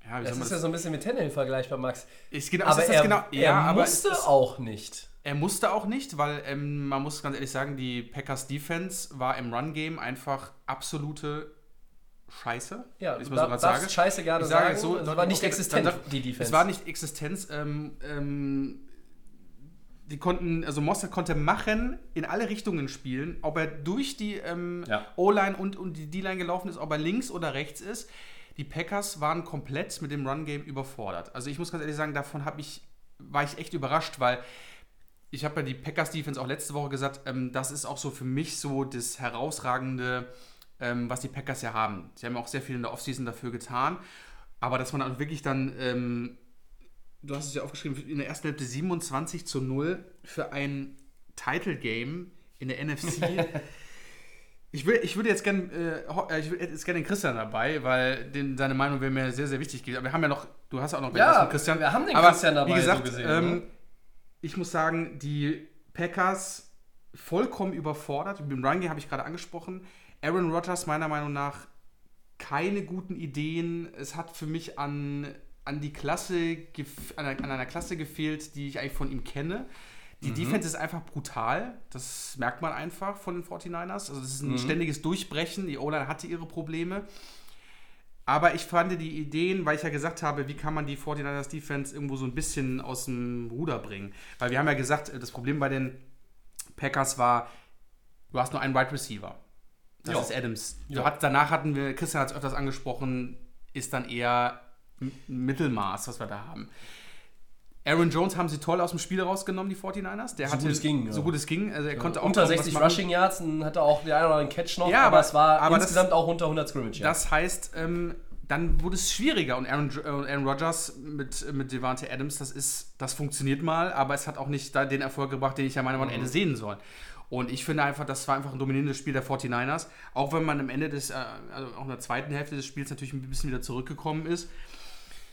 Speaker 4: Ja,
Speaker 3: das ist ja so ein bisschen mit Tannehill vergleichbar, Max.
Speaker 4: ist genau,
Speaker 3: Aber
Speaker 4: das
Speaker 3: er,
Speaker 4: genau,
Speaker 3: er
Speaker 4: ja, aber es
Speaker 3: musste
Speaker 4: ist-
Speaker 3: auch nicht.
Speaker 4: er musste auch nicht, weil ähm, man muss ganz ehrlich sagen, die Packers Defense war im Run-Game einfach absolute Scheiße.
Speaker 3: Ja,
Speaker 4: ich mal so
Speaker 3: darfst. Scheiße gerne
Speaker 4: Ich sage
Speaker 3: sagen.
Speaker 4: es so,
Speaker 3: es war nicht existent,
Speaker 4: sag-
Speaker 3: die Defense.
Speaker 4: Es war nicht Existenz. Ähm, ähm, die konnten, also Mostert konnte machen, in alle Richtungen spielen, ob er durch die ähm,
Speaker 3: Ja.
Speaker 4: O-Line und, und die D-Line gelaufen ist, ob er links oder rechts ist. Die Packers waren komplett mit dem Run-Game überfordert. Also ich muss ganz ehrlich sagen, davon habe ich, war ich echt überrascht, weil ich habe ja die Packers Defense auch letzte Woche gesagt, ähm, das ist auch so für mich so das herausragende ähm, was die Packers ja haben. Sie haben ja auch sehr viel in der Offseason dafür getan. Aber dass man auch wirklich dann, ähm, du hast es ja aufgeschrieben, in der ersten Hälfte 27 zu 0 für ein Title-Game in der NFC. Ich, will, ich würde jetzt gerne äh, ich würde jetzt gerne den Christian dabei, weil den, seine Meinung wäre mir sehr, sehr wichtig gewesen. Aber wir haben ja noch, du hast auch noch
Speaker 3: Ja,
Speaker 4: Christian.
Speaker 3: wir haben den
Speaker 4: Aber
Speaker 3: Christian dabei,
Speaker 4: Wie gesagt,
Speaker 3: so gesehen,
Speaker 4: ähm,
Speaker 3: ne?
Speaker 4: ich muss sagen, die Packers vollkommen überfordert. Mit dem Run Game habe ich gerade angesprochen. Aaron Rodgers meiner Meinung nach keine guten Ideen. Es hat für mich an, an die Klasse, an einer, an einer Klasse gefehlt, die ich eigentlich von ihm kenne. Die Defense ist einfach brutal. Das merkt man einfach von den 49ers. Also das ist ein ständiges Durchbrechen. Die O-Line hatte ihre Probleme. Aber ich fand die Ideen, weil ich ja gesagt habe, wie kann man die 49ers Defense irgendwo so ein bisschen aus dem Ruder bringen. Weil wir haben ja gesagt, das Problem bei den Packers war, du hast nur einen Wide Receiver. Das
Speaker 3: Ja.
Speaker 4: ist Adams. Hat, danach hatten wir, Christian hat es öfters angesprochen, ist dann eher Mittelmaß, was wir da haben. Aaron Jones haben sie toll aus dem Spiel rausgenommen, die 49ers. Der
Speaker 3: So
Speaker 4: hatte,
Speaker 3: gut es ging, ja.
Speaker 4: So gut es ging. Also er konnte auch
Speaker 3: unter
Speaker 4: kaum was
Speaker 3: 60
Speaker 4: machen.
Speaker 3: Rushing Yards und hatte auch den einen oder anderen Catch noch,
Speaker 4: Ja,
Speaker 3: aber,
Speaker 4: aber-
Speaker 3: es war
Speaker 4: aber das-
Speaker 3: insgesamt auch unter 100 Scrimmage.
Speaker 4: Das heißt, ähm, dann wurde es schwieriger und Aaron, äh, Aaron Rodgers mit, mit Devante Adams, das ist, das funktioniert mal, aber es hat auch nicht da den Erfolg gebracht, den ich ja meiner Meinung nach hätte sehen sollen. Und ich finde einfach, das war einfach ein dominierendes Spiel der 49ers, auch wenn man am Ende des, äh, also auch in der zweiten Hälfte des Spiels natürlich ein bisschen wieder zurückgekommen ist.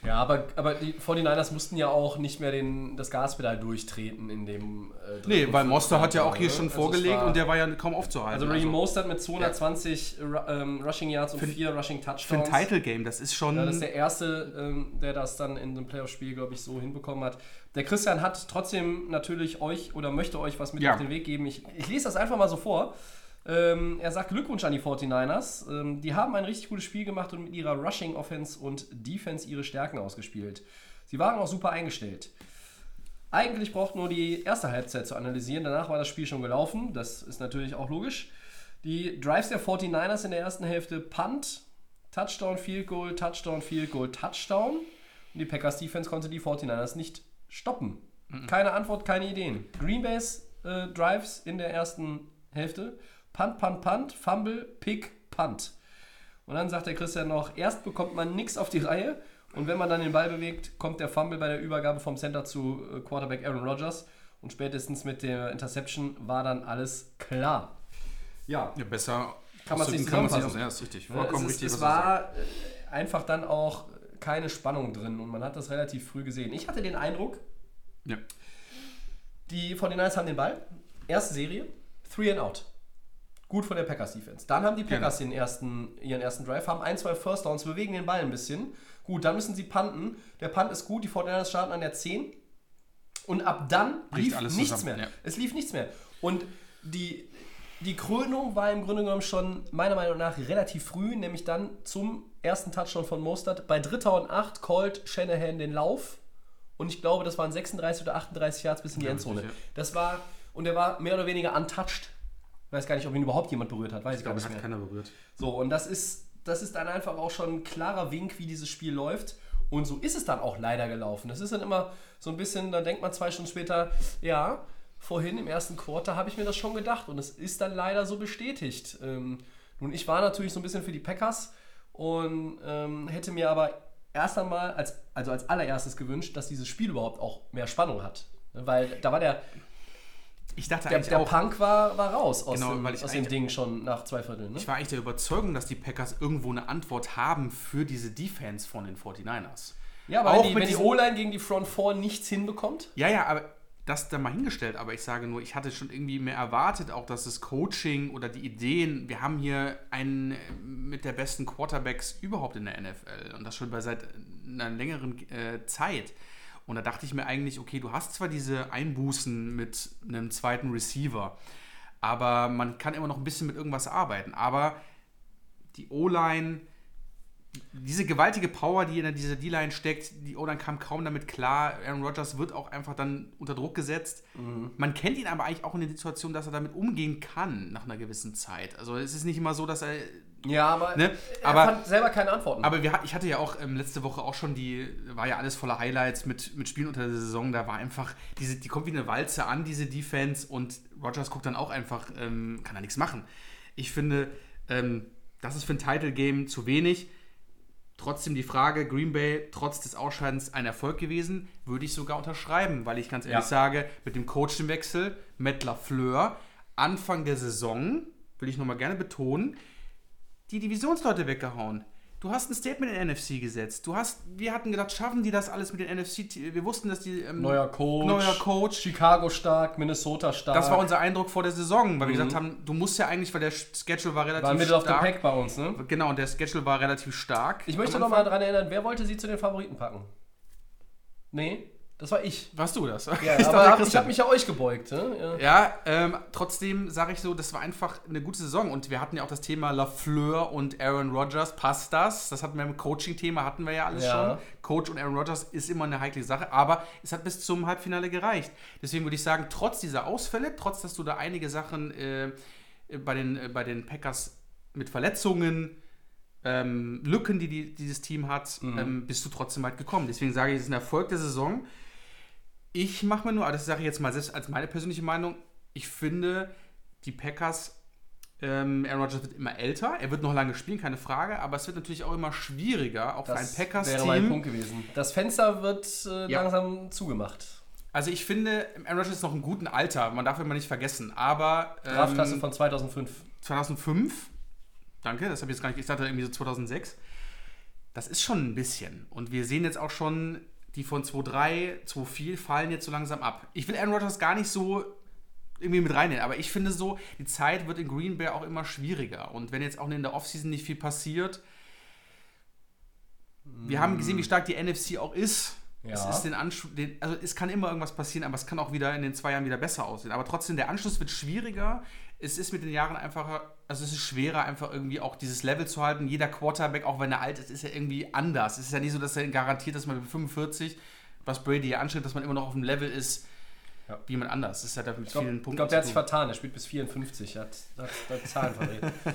Speaker 3: Ja, aber, aber die 49ers mussten ja auch nicht mehr den, das Gaspedal durchtreten in dem. Äh,
Speaker 4: Nee, weil Moster hat ja auch hier
Speaker 3: ne?
Speaker 4: schon
Speaker 3: Also
Speaker 4: vorgelegt
Speaker 3: war-
Speaker 4: und der war ja kaum aufzuhalten.
Speaker 3: Also Raheem Mostert mit 220 Ru- ähm, Rushing Yards und
Speaker 4: Für-
Speaker 3: 4 Rushing
Speaker 4: für ein
Speaker 3: Touchdowns.
Speaker 4: Title Game, das ist schon.
Speaker 3: Ja, das ist der erste, ähm, der das dann in einem Playoff-Spiel, glaube ich, so hinbekommen hat. Der Christian hat trotzdem natürlich euch oder möchte euch was mit
Speaker 4: Ja.
Speaker 3: auf den Weg geben. Ich, ich lese das einfach mal so vor. Ähm, er sagt Glückwunsch an die 49ers. Ähm, die haben ein richtig gutes Spiel gemacht und mit ihrer Rushing Offense und Defense ihre Stärken ausgespielt. Sie waren auch super eingestellt. Eigentlich braucht nur die erste Halbzeit zu analysieren. Danach war das Spiel schon gelaufen. Das ist natürlich auch logisch. Die Drives der 49ers in der ersten Hälfte Punt, Touchdown, Field Goal, Touchdown, Field Goal, Touchdown. Und die Packers Defense konnte die 49ers nicht stoppen. Keine Antwort, keine Ideen. Green Bay's äh, Drives in der ersten Hälfte. Punt, Punt, Punt, Fumble, Pick, Punt. Und dann sagt der Christian noch, erst bekommt man nichts auf die Reihe und wenn man dann den Ball bewegt, kommt der Fumble bei der Übergabe vom Center zu äh, Quarterback Aaron Rodgers und spätestens mit der Interception war dann alles klar. Ja,
Speaker 4: ja, besser.
Speaker 3: Kann man's nicht
Speaker 4: kann man's
Speaker 3: zusammenfassen.
Speaker 4: Ja, ist richtig.
Speaker 3: Ne,
Speaker 4: Vollkommen
Speaker 3: es,
Speaker 4: richtig.
Speaker 3: es
Speaker 4: sagst.
Speaker 3: war äh, einfach dann auch keine Spannung drin und man hat das relativ früh gesehen. Ich hatte den Eindruck,
Speaker 4: Ja.
Speaker 3: die von den Niners haben den Ball, erste Serie, three and out. Gut von der Packers Defense. Dann haben die Packers den ersten, ihren ersten Drive, haben ein, zwei First Downs, bewegen den Ball ein bisschen. Gut, dann müssen sie punten. Der Punt ist gut, die 49ers starten an der 10. Und ab dann lief
Speaker 4: alles
Speaker 3: nichts
Speaker 4: zusammen,
Speaker 3: mehr.
Speaker 4: ja.
Speaker 3: Es lief nichts mehr. Und die, die Krönung war im Grunde genommen schon meiner Meinung nach relativ früh, nämlich dann zum ersten Touchdown von Mostert. Bei Dritter und 8 callt Shanahan den Lauf. Und ich glaube, das waren 36 oder 38 Yards bis in die Endzone.
Speaker 4: richtig, ja.
Speaker 3: Das war, und er war mehr oder weniger untouched. Ich weiß gar nicht, ob ihn überhaupt jemand berührt hat, weiß ich nicht
Speaker 4: hat
Speaker 3: mehr.
Speaker 4: keiner berührt.
Speaker 3: So, und das ist, das ist dann einfach auch schon ein klarer Wink, wie dieses Spiel läuft. Und so ist es dann auch leider gelaufen. Das ist dann immer so ein bisschen, da denkt man zwei Stunden später, ja, vorhin im ersten Quarter habe ich mir das schon gedacht. Und es ist dann leider so bestätigt. Ähm, nun, ich war natürlich so ein bisschen für die Packers und ähm, hätte mir aber erst einmal, als, also als allererstes gewünscht, dass dieses Spiel überhaupt auch mehr Spannung hat. Weil da war der,
Speaker 4: Ich dachte
Speaker 3: der,
Speaker 4: eigentlich
Speaker 3: der
Speaker 4: auch,
Speaker 3: Punk war, war raus aus,
Speaker 4: Genau,
Speaker 3: dem,
Speaker 4: weil ich
Speaker 3: aus dem Ding schon nach zwei Vierteln. Ne?
Speaker 4: ich war eigentlich der Überzeugung, dass die Packers irgendwo eine Antwort haben für diese Defense von den 49ers.
Speaker 3: Ja, aber
Speaker 4: Auch
Speaker 3: wenn die, die O-Line gegen die Front 4 nichts hinbekommt.
Speaker 4: Ja, ja, aber das dann mal hingestellt, aber ich sage nur, ich hatte schon irgendwie mehr erwartet, auch dass das Coaching oder die Ideen, wir haben hier einen mit der besten Quarterbacks überhaupt in der NFL und das schon bei seit einer längeren äh, Zeit. Und da dachte ich mir eigentlich, okay, du hast zwar diese Einbußen mit einem zweiten Receiver, aber man kann immer noch ein bisschen mit irgendwas arbeiten. Aber die O-Line, diese gewaltige Power, die in dieser D-Line steckt, die O-Line kam kaum damit klar. Aaron Rodgers wird auch einfach dann unter Druck gesetzt. Man kennt ihn aber eigentlich auch in der Situation, dass er damit umgehen kann nach einer gewissen Zeit. Also es ist nicht immer so, dass er
Speaker 3: Ja, aber
Speaker 4: Ne?
Speaker 3: er
Speaker 4: Aber-
Speaker 3: fand selber keine Antworten.
Speaker 4: aber wir, ich hatte ja auch ähm, letzte Woche auch schon die, war ja alles voller Highlights mit, mit Spielen unter der Saison. Da war einfach, diese, die kommt wie eine Walze an, diese Defense, und Rogers guckt dann auch einfach, ähm, kann da nichts machen. Ich finde, ähm, das ist für ein Title-Game zu wenig. Trotzdem die Frage, Green Bay trotz des Ausscheidens ein Erfolg gewesen, würde ich sogar unterschreiben, weil ich ganz ehrlich
Speaker 3: Ja.
Speaker 4: sage, mit dem Coachingwechsel, Matt LaFleur, Anfang der Saison, will ich nochmal gerne betonen, die Divisionsleute weggehauen. Du hast ein Statement in den NFC gesetzt. Du hast, wir hatten gedacht, schaffen die das alles mit den NFC? Wir wussten, dass die ähm,
Speaker 3: Neuer Coach.
Speaker 4: neuer Coach.
Speaker 3: Chicago stark, Minnesota stark.
Speaker 4: Das war unser Eindruck vor der Saison, weil wir gesagt haben, du musst ja eigentlich, weil der Schedule war relativ
Speaker 3: War Middle
Speaker 4: stark.
Speaker 3: Pack bei uns, ne?
Speaker 4: Genau, und der Schedule war relativ stark.
Speaker 3: Ich möchte
Speaker 4: am
Speaker 3: noch mal
Speaker 4: Anfang.
Speaker 3: daran erinnern, wer wollte sie zu den Favoriten packen? Nee, das war ich.
Speaker 4: Warst du das?
Speaker 3: Ja,
Speaker 4: Ich dachte,
Speaker 3: aber hab, ich habe mich ja euch gebeugt. Ne? Ja.
Speaker 4: Ja, ähm, trotzdem sage ich so, das war einfach eine gute Saison und wir hatten ja auch das Thema LaFleur und Aaron Rodgers. Passt das? Das hatten wir im Coaching-Thema, hatten wir ja alles
Speaker 3: Ja.
Speaker 4: schon. Coach und Aaron Rodgers ist immer eine heikle Sache, aber es hat bis zum Halbfinale gereicht. Deswegen würde ich sagen, trotz dieser Ausfälle, trotz dass du da einige Sachen äh, bei, den, äh, bei den Packers mit Verletzungen, ähm, Lücken, die, die dieses Team hat, ähm, bist du trotzdem weit gekommen. Deswegen sage ich, es ist ein Erfolg der Saison. Ich mache mir nur, das sage ich jetzt mal selbst als meine persönliche Meinung, ich finde, die Packers, ähm, Aaron Rodgers wird immer älter, er wird noch lange spielen, keine Frage, aber es wird natürlich auch immer schwieriger, auch
Speaker 3: Das
Speaker 4: für ein
Speaker 3: wäre mein
Speaker 4: Packers-Team.
Speaker 3: Punkt gewesen. Das Fenster wird äh,
Speaker 4: Ja.
Speaker 3: langsam zugemacht.
Speaker 4: Also ich finde, Aaron Rodgers ist noch im guten Alter, man darf immer nicht vergessen, aber ähm,
Speaker 3: Draftklasse von 2005.
Speaker 4: 2005, danke, das habe ich jetzt gar nicht, ich dachte irgendwie so 2006, das ist schon ein bisschen. Und wir sehen jetzt auch schon, die von 2-3, 2-4 fallen jetzt so langsam ab. Ich will Aaron Rodgers gar nicht so irgendwie mit reinnehmen, aber ich finde so, die Zeit wird in Green Bay auch immer schwieriger. Und wenn jetzt auch in der Offseason nicht viel passiert, wir haben gesehen, wie stark die NFC auch ist. Es
Speaker 3: Ja.
Speaker 4: ist den Anschluss, also es kann immer irgendwas passieren, aber es kann auch wieder in den zwei Jahren wieder besser aussehen. Aber trotzdem, der Anschluss wird schwieriger. Es ist mit den Jahren einfacher, also es ist schwerer, einfach irgendwie auch dieses Level zu halten. Jeder Quarterback, auch wenn er alt ist, ist ja irgendwie anders. Es ist ja nicht so, dass er garantiert, dass man mit 45, was Brady ja anstrebt, dass man immer noch auf dem Level ist,
Speaker 3: Ja.
Speaker 4: wie jemand anders. Das hat ja mit
Speaker 3: Ich glaube,
Speaker 4: vielen Punkten
Speaker 3: glaub, der hat sich vertan. Er spielt bis 54. Er hat, hat, hat Zahlen verdreht.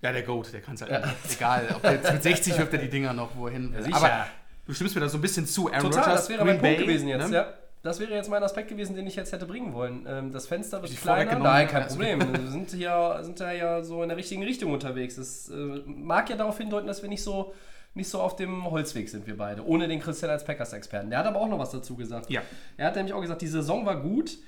Speaker 4: Ja, der Goat, der kann es halt nicht. Egal, ob der jetzt mit 60 wirft er die Dinger noch wohin. will.
Speaker 3: sicher.
Speaker 4: Aber du stimmst mir da so ein bisschen zu. Aaron
Speaker 3: Total,
Speaker 4: Rodgers,
Speaker 3: das wäre mein
Speaker 4: Green
Speaker 3: Punkt
Speaker 4: Bay,
Speaker 3: gewesen jetzt.
Speaker 4: ne?
Speaker 3: Ja. Das wäre jetzt mein Aspekt gewesen, den ich jetzt hätte bringen wollen. Ähm, das Fenster wird
Speaker 4: Ich
Speaker 3: kleiner. Nein, kein Problem. Wir sind hier, sind da ja so in der richtigen Richtung unterwegs. Das äh, mag ja darauf hindeuten, dass wir nicht so, nicht so auf dem Holzweg sind, wir beide. Ohne den Christian als Packers-Experten. Der hat aber auch noch was dazu gesagt.
Speaker 4: Ja.
Speaker 3: Er hat nämlich auch gesagt, die Saison war gut.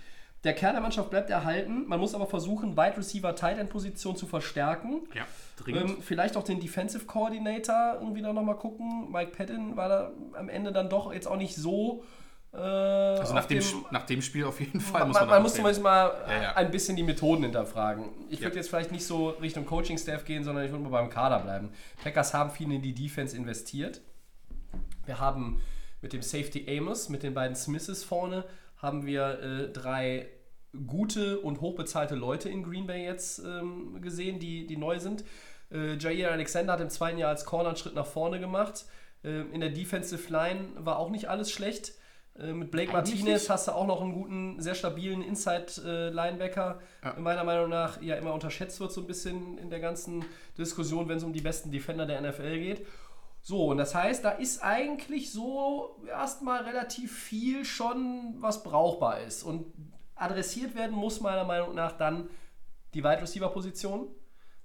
Speaker 3: Der Kern der Mannschaft bleibt erhalten. Man muss aber versuchen, Wide Receiver Tight End Position zu verstärken.
Speaker 4: Ja, dringend.
Speaker 3: Ähm, vielleicht auch den Defensive Coordinator irgendwie da nochmal gucken. Mike Patton war da am Ende dann doch jetzt auch nicht so. Äh,
Speaker 4: also nach dem,
Speaker 3: dem,
Speaker 4: nach dem Spiel auf jeden Fall
Speaker 3: man,
Speaker 4: muss
Speaker 3: man,
Speaker 4: man,
Speaker 3: muss zumindest mal
Speaker 4: Ja, ja.
Speaker 3: ein bisschen die Methoden hinterfragen. Ich
Speaker 4: Ja.
Speaker 3: würde jetzt vielleicht nicht so Richtung Coaching-Staff gehen, sondern ich würde mal beim Kader bleiben. Packers haben viel in die Defense investiert. Wir haben mit dem Safety Amos, mit den beiden Smiths vorne, haben wir äh, drei gute und hochbezahlte Leute in Green Bay jetzt ähm, gesehen, die, die neu sind. Äh, Jair Alexander hat im zweiten Jahr als Corner einen Schritt nach vorne gemacht. Äh, in der Defensive Line war auch nicht alles schlecht. Äh, mit Blake
Speaker 4: Eigentlich
Speaker 3: Martinez
Speaker 4: nicht.
Speaker 3: hast du auch noch einen guten, sehr stabilen Inside-Linebacker,
Speaker 4: Ja.
Speaker 3: meiner Meinung nach ja immer unterschätzt wird, so ein bisschen in der ganzen Diskussion, wenn es um die besten Defender der NFL geht. So, und das heißt, da ist eigentlich so erstmal relativ viel schon, was brauchbar ist. Und adressiert werden muss meiner Meinung nach dann die Wide Receiver Position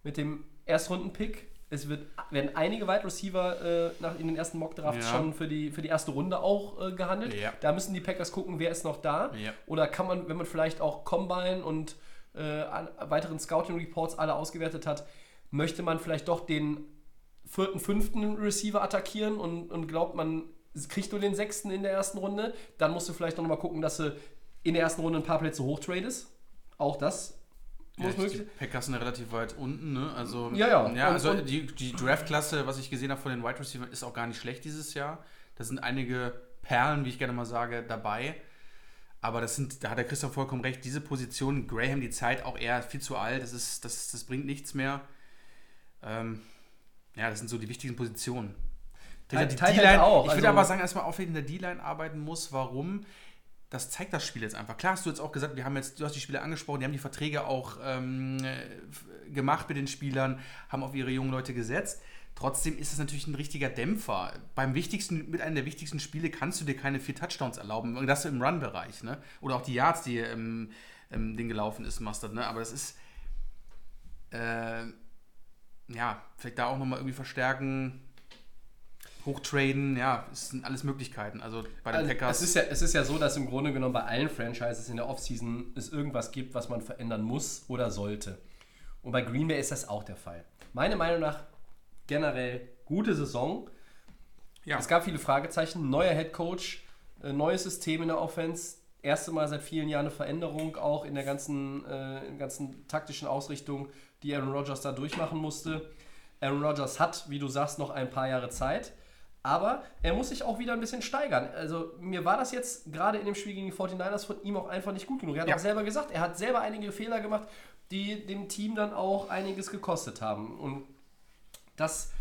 Speaker 3: mit dem Erstrunden-Pick. Es wird, werden einige Wide Receiver äh, nach, in den ersten Mock-Drafts
Speaker 4: Ja.
Speaker 3: schon für die, für die erste Runde auch äh, gehandelt.
Speaker 4: Ja.
Speaker 3: Da müssen die Packers gucken, wer ist noch da.
Speaker 4: Ja.
Speaker 3: Oder kann man, wenn man vielleicht auch Combine und äh, an, weiteren Scouting-Reports alle ausgewertet hat, möchte man vielleicht doch den vierten, fünften Receiver attackieren und, und glaubt, man kriegt nur den sechsten in der ersten Runde, dann musst du vielleicht noch mal gucken, dass du in der ersten Runde ein paar Plätze hochtradest. Auch das
Speaker 4: Ja, die Packers sind relativ weit unten, ne? Also,
Speaker 3: Ja, ja.
Speaker 4: ja also
Speaker 3: und-
Speaker 4: die, die Draft-Klasse, was ich gesehen habe von den Wide Receivers, ist auch gar nicht schlecht dieses Jahr. Da sind einige Perlen, wie ich gerne mal sage, dabei. Aber das sind, da hat der Christoph vollkommen recht, diese Position, Graham die Zeit auch eher viel zu alt, das, ist, das, das bringt nichts mehr. Ähm, ja, das sind so die wichtigen Positionen.
Speaker 3: Tight End
Speaker 4: D-Line-
Speaker 3: auch,
Speaker 4: Ich würde
Speaker 3: also-
Speaker 4: aber sagen, auch in der D-Line arbeiten muss. Warum? Das zeigt das Spiel jetzt einfach. Klar hast du jetzt auch gesagt, wir haben jetzt, du hast die Spieler angesprochen, die haben die Verträge auch ähm, äh, gemacht mit den Spielern, haben auf ihre jungen Leute gesetzt. Trotzdem ist es natürlich ein richtiger Dämpfer. Beim wichtigsten, mit einem der wichtigsten Spiele kannst du dir keine vier Touchdowns erlauben. Das im Run-Bereich, ne? Oder auch die Yards, die im, im Ding gelaufen ist, Mustard, ne? Aber das ist. Äh, ja, vielleicht da auch nochmal irgendwie verstärken, hochtraden, ja, es sind alles Möglichkeiten. Also bei den
Speaker 3: Also,
Speaker 4: Packers.
Speaker 3: es, ist ja, es ist ja so, dass im Grunde genommen bei allen Franchises in der Offseason es irgendwas gibt, was man verändern muss oder sollte. Und bei Green Bay ist das auch der Fall. Meiner Meinung nach generell gute Saison.
Speaker 4: ja.
Speaker 3: Es gab viele Fragezeichen. Neuer Head Coach, äh, neues System in der Offense. Erste Mal seit vielen Jahren eine Veränderung auch in der ganzen, äh, in der ganzen taktischen Ausrichtung, die Aaron Rodgers da durchmachen musste. Aaron Rodgers hat, wie du sagst, noch ein paar Jahre Zeit. Aber er muss sich auch wieder ein bisschen steigern. Also mir war das jetzt gerade in dem Spiel gegen die 49ers von ihm auch einfach nicht gut genug. Er hat
Speaker 4: Ja.
Speaker 3: auch selber gesagt, er hat selber einige Fehler gemacht, die dem Team dann auch einiges gekostet haben. Und das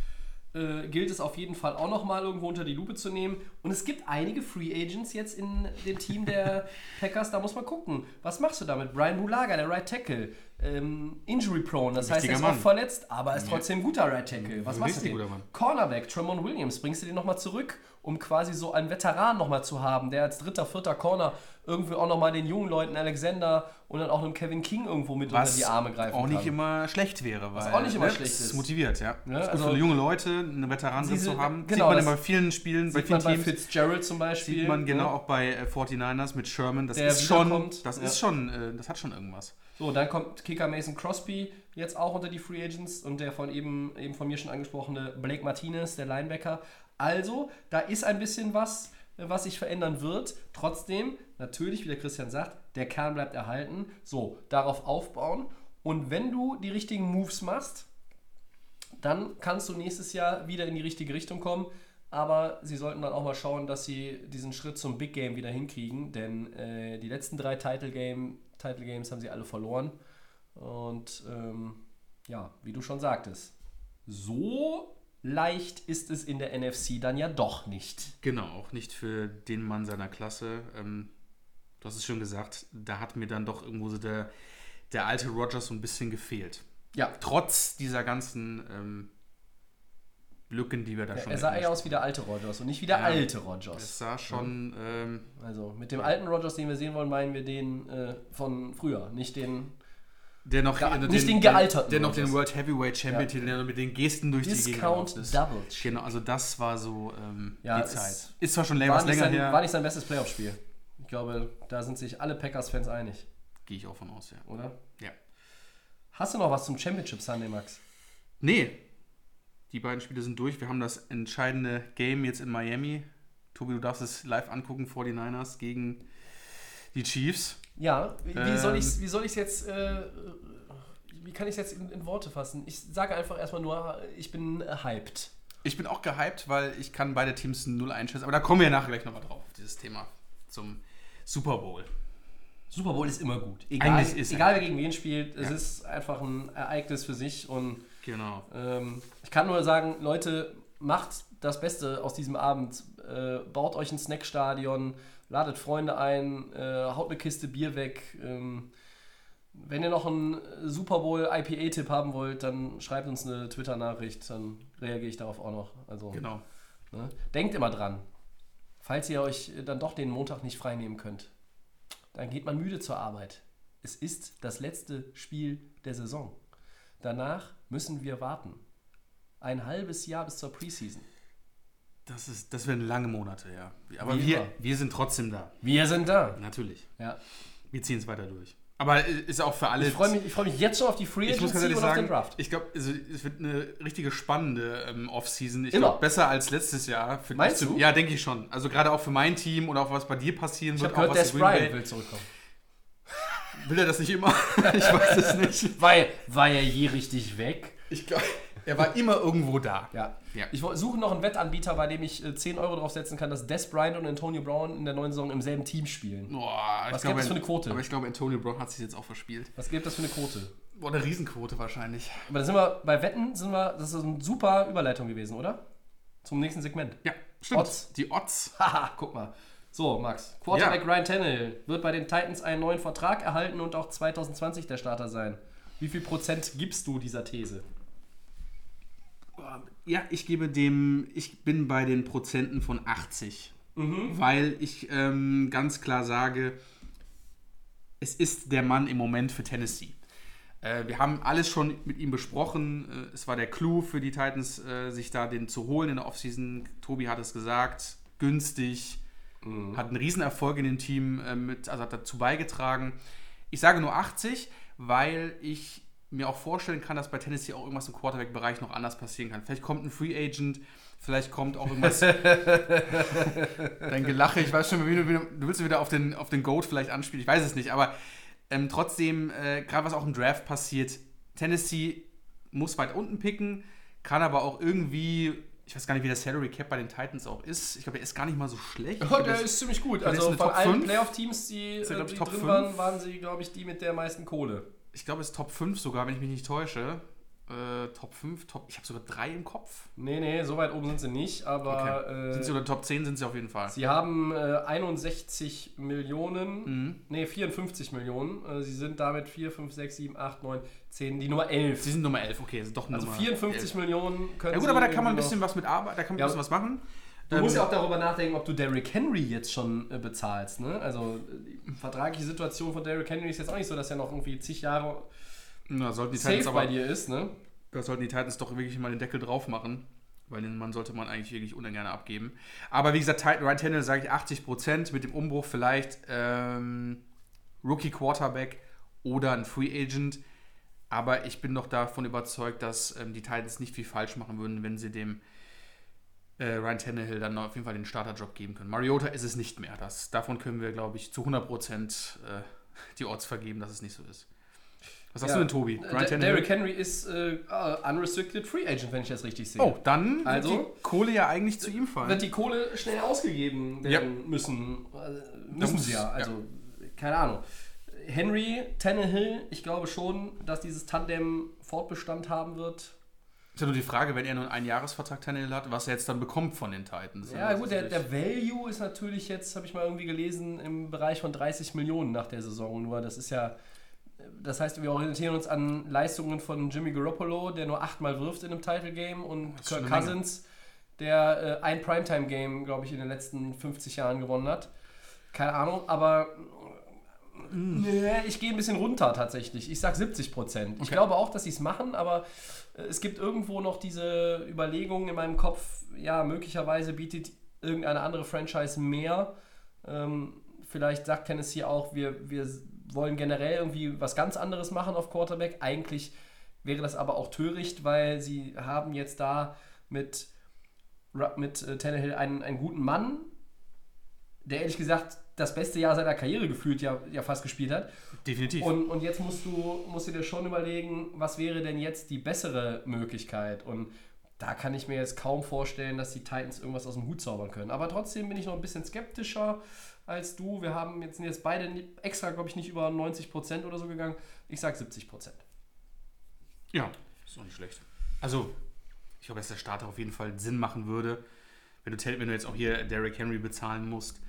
Speaker 3: äh, gilt es auf jeden Fall auch nochmal irgendwo unter die Lupe zu nehmen. Und es gibt einige Free Agents jetzt in dem Team der Packers. Da muss man gucken. Was machst du damit? Brian Bulaga, der Right Tackle, ähm, Injury Prone. Das heißt, er ist oft verletzt, aber ist trotzdem ein guter Right Tackle. Was machst du denn? Cornerback, Tremont Williams, bringst du den nochmal zurück, um quasi so einen Veteran nochmal zu haben, der als dritter, vierter Corner irgendwie auch nochmal den jungen Leuten Alexander und dann auch einem Kevin King irgendwo mit unter
Speaker 4: was
Speaker 3: die Arme greifen
Speaker 4: auch nicht
Speaker 3: kann.
Speaker 4: immer schlecht wäre. Weil,
Speaker 3: auch nicht immer
Speaker 4: ne,
Speaker 3: schlecht ist.
Speaker 4: motiviert, ja.
Speaker 3: Ja,
Speaker 4: ist
Speaker 3: also-
Speaker 4: für junge Leute, eine Veteranen drin
Speaker 3: Diese-
Speaker 4: zu haben.
Speaker 3: genau,
Speaker 4: sieht man
Speaker 3: das
Speaker 4: ja bei vielen Spielen, bei vielen
Speaker 3: man bei
Speaker 4: Teams.
Speaker 3: Fitzgerald zum Beispiel.
Speaker 4: Sieht man genau
Speaker 3: ne?
Speaker 4: auch bei äh, 49ers mit Sherman. Das
Speaker 3: Der
Speaker 4: ist schon, das
Speaker 3: ja.
Speaker 4: ist schon, äh, das hat schon irgendwas.
Speaker 3: So, dann kommt Kicker Mason Crosby jetzt auch unter die Free Agents und der von eben, eben von mir schon angesprochene Blake Martinez, der Linebacker. Also, da ist ein bisschen was, äh, was sich verändern wird. Trotzdem, natürlich, wie der Christian sagt, der Kern bleibt erhalten. So, darauf aufbauen. Und wenn du die richtigen Moves machst, dann kannst du nächstes Jahr wieder in die richtige Richtung kommen. Aber sie sollten dann auch mal schauen, dass sie diesen Schritt zum Big Game wieder hinkriegen, denn äh, die letzten drei Title, Game, Title Games haben sie alle verloren. Und ähm, ja, wie du schon sagtest, so leicht ist es in der NFC dann ja doch nicht.
Speaker 4: Genau, auch nicht für den Mann seiner Klasse. Ähm, du hast es schon gesagt, da hat mir dann doch irgendwo so der, der alte Rogers so ein bisschen gefehlt.
Speaker 3: Ja,
Speaker 4: Trotz dieser ganzen ähm, Lücken, die wir da schon
Speaker 3: er sah eher aus wie der alte Rogers und nicht wie der
Speaker 4: Ja,
Speaker 3: alte
Speaker 4: Es
Speaker 3: Rogers.
Speaker 4: sah schon, ähm,
Speaker 3: Also mit dem alten Rogers, den wir sehen wollen, meinen wir den äh, von früher, nicht den
Speaker 4: der noch,
Speaker 3: Ge-
Speaker 4: äh,
Speaker 3: nicht den gealterten
Speaker 4: der noch den World Heavyweight Champion. Titel, der noch mit den Gesten durch die Gegend
Speaker 3: Discount. Double.
Speaker 4: Genau, also das war so ähm,
Speaker 3: Ja,
Speaker 4: die Zeit. Ist zwar schon
Speaker 3: nicht,
Speaker 4: länger
Speaker 3: sein,
Speaker 4: her,
Speaker 3: war nicht sein bestes Playoff-Spiel. Ich glaube, da sind sich alle Packers-Fans einig,
Speaker 4: gehe ich auch von aus, ja.
Speaker 3: oder?
Speaker 4: ja.
Speaker 3: Hast du noch was zum Championship Sunday, Max?
Speaker 4: Nee, die beiden Spiele sind durch. Wir haben das entscheidende Game jetzt in Miami. Tobi, du darfst es live angucken, 49ers gegen die Chiefs.
Speaker 3: Ja, wie, wie
Speaker 4: Ähm.
Speaker 3: soll ich es soll jetzt, äh, wie kann ich es jetzt in, in Worte fassen? Ich sage einfach erstmal nur, ich bin äh, hyped.
Speaker 4: Ich bin auch gehypt, weil ich kann beide Teams null einschätzen. Aber da kommen wir nachher gleich nochmal drauf, auf dieses Thema zum Super Bowl.
Speaker 3: Super Bowl ist immer gut. Egal,
Speaker 4: Eigentlich ist
Speaker 3: egal wer gegen wen spielt, es
Speaker 4: Ja.
Speaker 3: ist einfach ein Ereignis für sich und
Speaker 4: Genau.
Speaker 3: Ähm, ich kann nur sagen, Leute, macht das Beste aus diesem Abend. Äh, baut euch ein Snackstadion, ladet Freunde ein, äh, haut eine Kiste Bier weg. Ähm, wenn ihr noch einen Super Bowl IPA-Tipp haben wollt, dann schreibt uns eine Twitter-Nachricht, dann reagiere ich darauf auch noch. Also,
Speaker 4: Genau.
Speaker 3: ne? Denkt immer dran, falls ihr euch dann doch den Montag nicht frei nehmen könnt, dann geht man müde zur Arbeit. Es ist das letzte Spiel der Saison. Danach müssen wir warten. Ein halbes Jahr bis zur Preseason.
Speaker 4: Das, ist, das werden lange Monate, ja. Aber
Speaker 3: Wie
Speaker 4: wir,
Speaker 3: immer.
Speaker 4: wir sind trotzdem da.
Speaker 3: Wir sind da.
Speaker 4: Natürlich.
Speaker 3: Ja.
Speaker 4: Wir ziehen es weiter durch. Aber äh, ist auch für alle.
Speaker 3: Ich freue mich, ich freu mich jetzt schon auf die Free
Speaker 4: Ich muss
Speaker 3: Agency und auf den
Speaker 4: sagen,
Speaker 3: Draft.
Speaker 4: ich glaube, also, es wird eine richtige spannende ähm, Offseason. Ich glaube, besser als letztes Jahr. Für
Speaker 3: Meinst du?
Speaker 4: Ja, denke ich schon. Also gerade auch für mein Team oder auch was bei dir passieren
Speaker 3: Ich
Speaker 4: wird.
Speaker 3: habe
Speaker 4: auch
Speaker 3: gehört,
Speaker 4: was
Speaker 3: Des Bryant will zurückkommen.
Speaker 4: Will er das nicht immer? ich weiß es nicht.
Speaker 3: War, war er je richtig weg?
Speaker 4: Ich glaube, er war immer irgendwo da.
Speaker 3: Ja.
Speaker 4: Ja.
Speaker 3: Ich suche noch einen Wettanbieter, bei dem ich äh, 10 Euro draufsetzen kann, dass Des Bryant und Antonio Brown in der neuen Saison im selben Team spielen.
Speaker 4: Boah,
Speaker 3: Was gibt es für eine Quote?
Speaker 4: Aber ich glaube, Antonio Brown hat sich jetzt auch verspielt.
Speaker 3: Was gibt das für eine Quote?
Speaker 4: Boah, eine Riesenquote wahrscheinlich.
Speaker 3: Aber da sind wir bei Wetten, sind wir, das ist eine super Überleitung gewesen, oder? Zum nächsten Segment.
Speaker 4: Ja, stimmt.
Speaker 3: Odds.
Speaker 4: Die Odds.
Speaker 3: Haha, guck mal. So, Max. Quarterback
Speaker 4: Ja.
Speaker 3: Ryan Tannehill wird bei den Titans einen neuen Vertrag erhalten und auch 2020 der Starter sein. Wie viel Prozent gibst du dieser These?
Speaker 4: Ja, ich gebe dem, ich bin bei den Prozenten von 80. Weil ich ähm, ganz klar sage, es ist der Mann im Moment für Tennessee. Äh, wir haben alles schon mit ihm besprochen. Äh, es war der Clou für die Titans, äh, sich da den zu holen in der Offseason. Tobi hat es gesagt, günstig, hat einen Riesenerfolg in dem Team, mit, also hat dazu beigetragen. Ich sage nur 80, weil ich mir auch vorstellen kann, dass bei Tennessee auch irgendwas im Quarterback-Bereich noch anders passieren kann. Vielleicht kommt ein Free Agent, vielleicht kommt auch irgendwas. Dein Gelache, ich weiß schon, du, willst wieder auf den, auf den Goat vielleicht anspielen, ich weiß es nicht, aber ähm, trotzdem, äh, gerade was auch im Draft passiert, Tennessee muss weit unten picken, kann aber auch irgendwie, ich weiß gar nicht, wie der Salary Cap bei den Titans auch ist. Ich glaube, der ist gar nicht mal so schlecht.
Speaker 3: Oh, der ist ziemlich gut. Also von allen. Playoff-Teams, die,
Speaker 4: Ist er,
Speaker 3: äh, die drin
Speaker 4: fünf?
Speaker 3: waren, waren sie, glaube ich, die mit der meisten Kohle.
Speaker 4: Ich glaube, es ist Top 5 sogar, wenn ich mich nicht täusche. Äh, Top 5, Top, ich habe sogar drei im Kopf.
Speaker 3: Nee, nee, so weit oben sind sie nicht, aber
Speaker 4: Okay.
Speaker 3: äh,
Speaker 4: sind sie oder Top 10 sind sie auf jeden Fall.
Speaker 3: sie haben äh, 61 Millionen,
Speaker 4: Mhm.
Speaker 3: nee, 54 Millionen. Äh, sie sind damit 4, 5, 6, 7, 8, 9, 10, die Nummer 11.
Speaker 4: Sie sind Nummer 11, okay, sind doch
Speaker 3: Also
Speaker 4: Nummer
Speaker 3: 54
Speaker 4: 11.
Speaker 3: Millionen können
Speaker 4: Ja gut, aber da kann man ein bisschen was mit arbeiten, da kann man
Speaker 3: Ja,
Speaker 4: ein bisschen was machen.
Speaker 3: Du musst
Speaker 4: Ähm,
Speaker 3: ja auch darüber nachdenken, ob du Derrick Henry jetzt schon äh, bezahlst. Ne? Also äh, die vertragliche Situation von Derrick Henry ist jetzt auch nicht so, dass er noch irgendwie zig Jahre
Speaker 4: Na, sollten die
Speaker 3: safe
Speaker 4: Titans
Speaker 3: bei
Speaker 4: aber,
Speaker 3: dir ist. Ne?
Speaker 4: da sollten die Titans doch wirklich mal den Deckel drauf machen, weil den Mann sollte man eigentlich wirklich ungern abgeben. Aber wie gesagt, Ryan Tannehill sage ich 80% mit dem Umbruch vielleicht ähm, Rookie Quarterback oder ein Free Agent. Aber ich bin doch davon überzeugt, dass ähm, die Titans nicht viel falsch machen würden, wenn sie dem äh, Ryan Tannehill dann auf jeden Fall den Starterjob geben können. Mariota ist es nicht mehr. Das, davon können wir, glaube ich, zu 100% äh, die Odds vergeben, dass es nicht so ist. Was sagst
Speaker 3: Ja.
Speaker 4: du denn, Tobi?
Speaker 3: Der- Derrick Henry ist äh, unrestricted Free Agent, wenn ich das richtig sehe.
Speaker 4: Oh, dann
Speaker 3: Also-
Speaker 4: wird die Kohle ja eigentlich zu ihm fallen.
Speaker 3: Wird die Kohle schnell ausgegeben werden müssen. Äh, müssen sie ja. Also, keine Ahnung. Henry, Tannehill, ich glaube schon, dass dieses Tandem Fortbestand haben wird.
Speaker 4: Ist ja nur die Frage, wenn er nur einen Einjahresvertrag Tannehill hat, was er jetzt dann bekommt von den Titans.
Speaker 3: Ja, gut, der, der Value ist natürlich jetzt, habe ich mal irgendwie gelesen, im Bereich von 30 Millionen nach der Saison nur. Das ist ja, das heißt, wir orientieren uns an Leistungen von Jimmy Garoppolo, der nur achtmal wirft in einem Title Game und Kirk. Cousins, der äh, ein Primetime Game, glaube ich, in den letzten 50 Jahren gewonnen hat. Keine Ahnung, aber nee, ich gehe ein bisschen runter tatsächlich. Ich sag 70 Prozent. Ich
Speaker 4: Okay.
Speaker 3: glaube auch, dass sie es machen, aber es gibt irgendwo noch diese Überlegung in meinem Kopf, ja, möglicherweise bietet irgendeine andere Franchise mehr. Ähm, vielleicht sagt Tennessee auch, wir, wir wollen generell irgendwie was ganz anderes machen auf Quarterback. Eigentlich wäre das aber auch töricht, weil sie haben jetzt da mit, mit äh, Tannehill einen, einen guten Mann, der ehrlich gesagt das beste Jahr seiner Karriere gefühlt ja, ja fast gespielt hat.
Speaker 4: Definitiv.
Speaker 3: Und, und jetzt musst du, musst du dir schon überlegen, was wäre denn jetzt die bessere Möglichkeit? Und da kann ich mir jetzt kaum vorstellen, dass die Titans irgendwas aus dem Hut zaubern können. Aber trotzdem bin ich noch ein bisschen skeptischer als du. Wir haben jetzt, sind jetzt beide extra, glaube ich, nicht über 90% oder so gegangen. Ich sage 70%.
Speaker 4: ja, ist auch nicht schlecht. Also, ich glaube, dass der Starter auf jeden Fall Sinn machen würde. Wenn du, wenn du jetzt auch hier Derrick Henry bezahlen musst,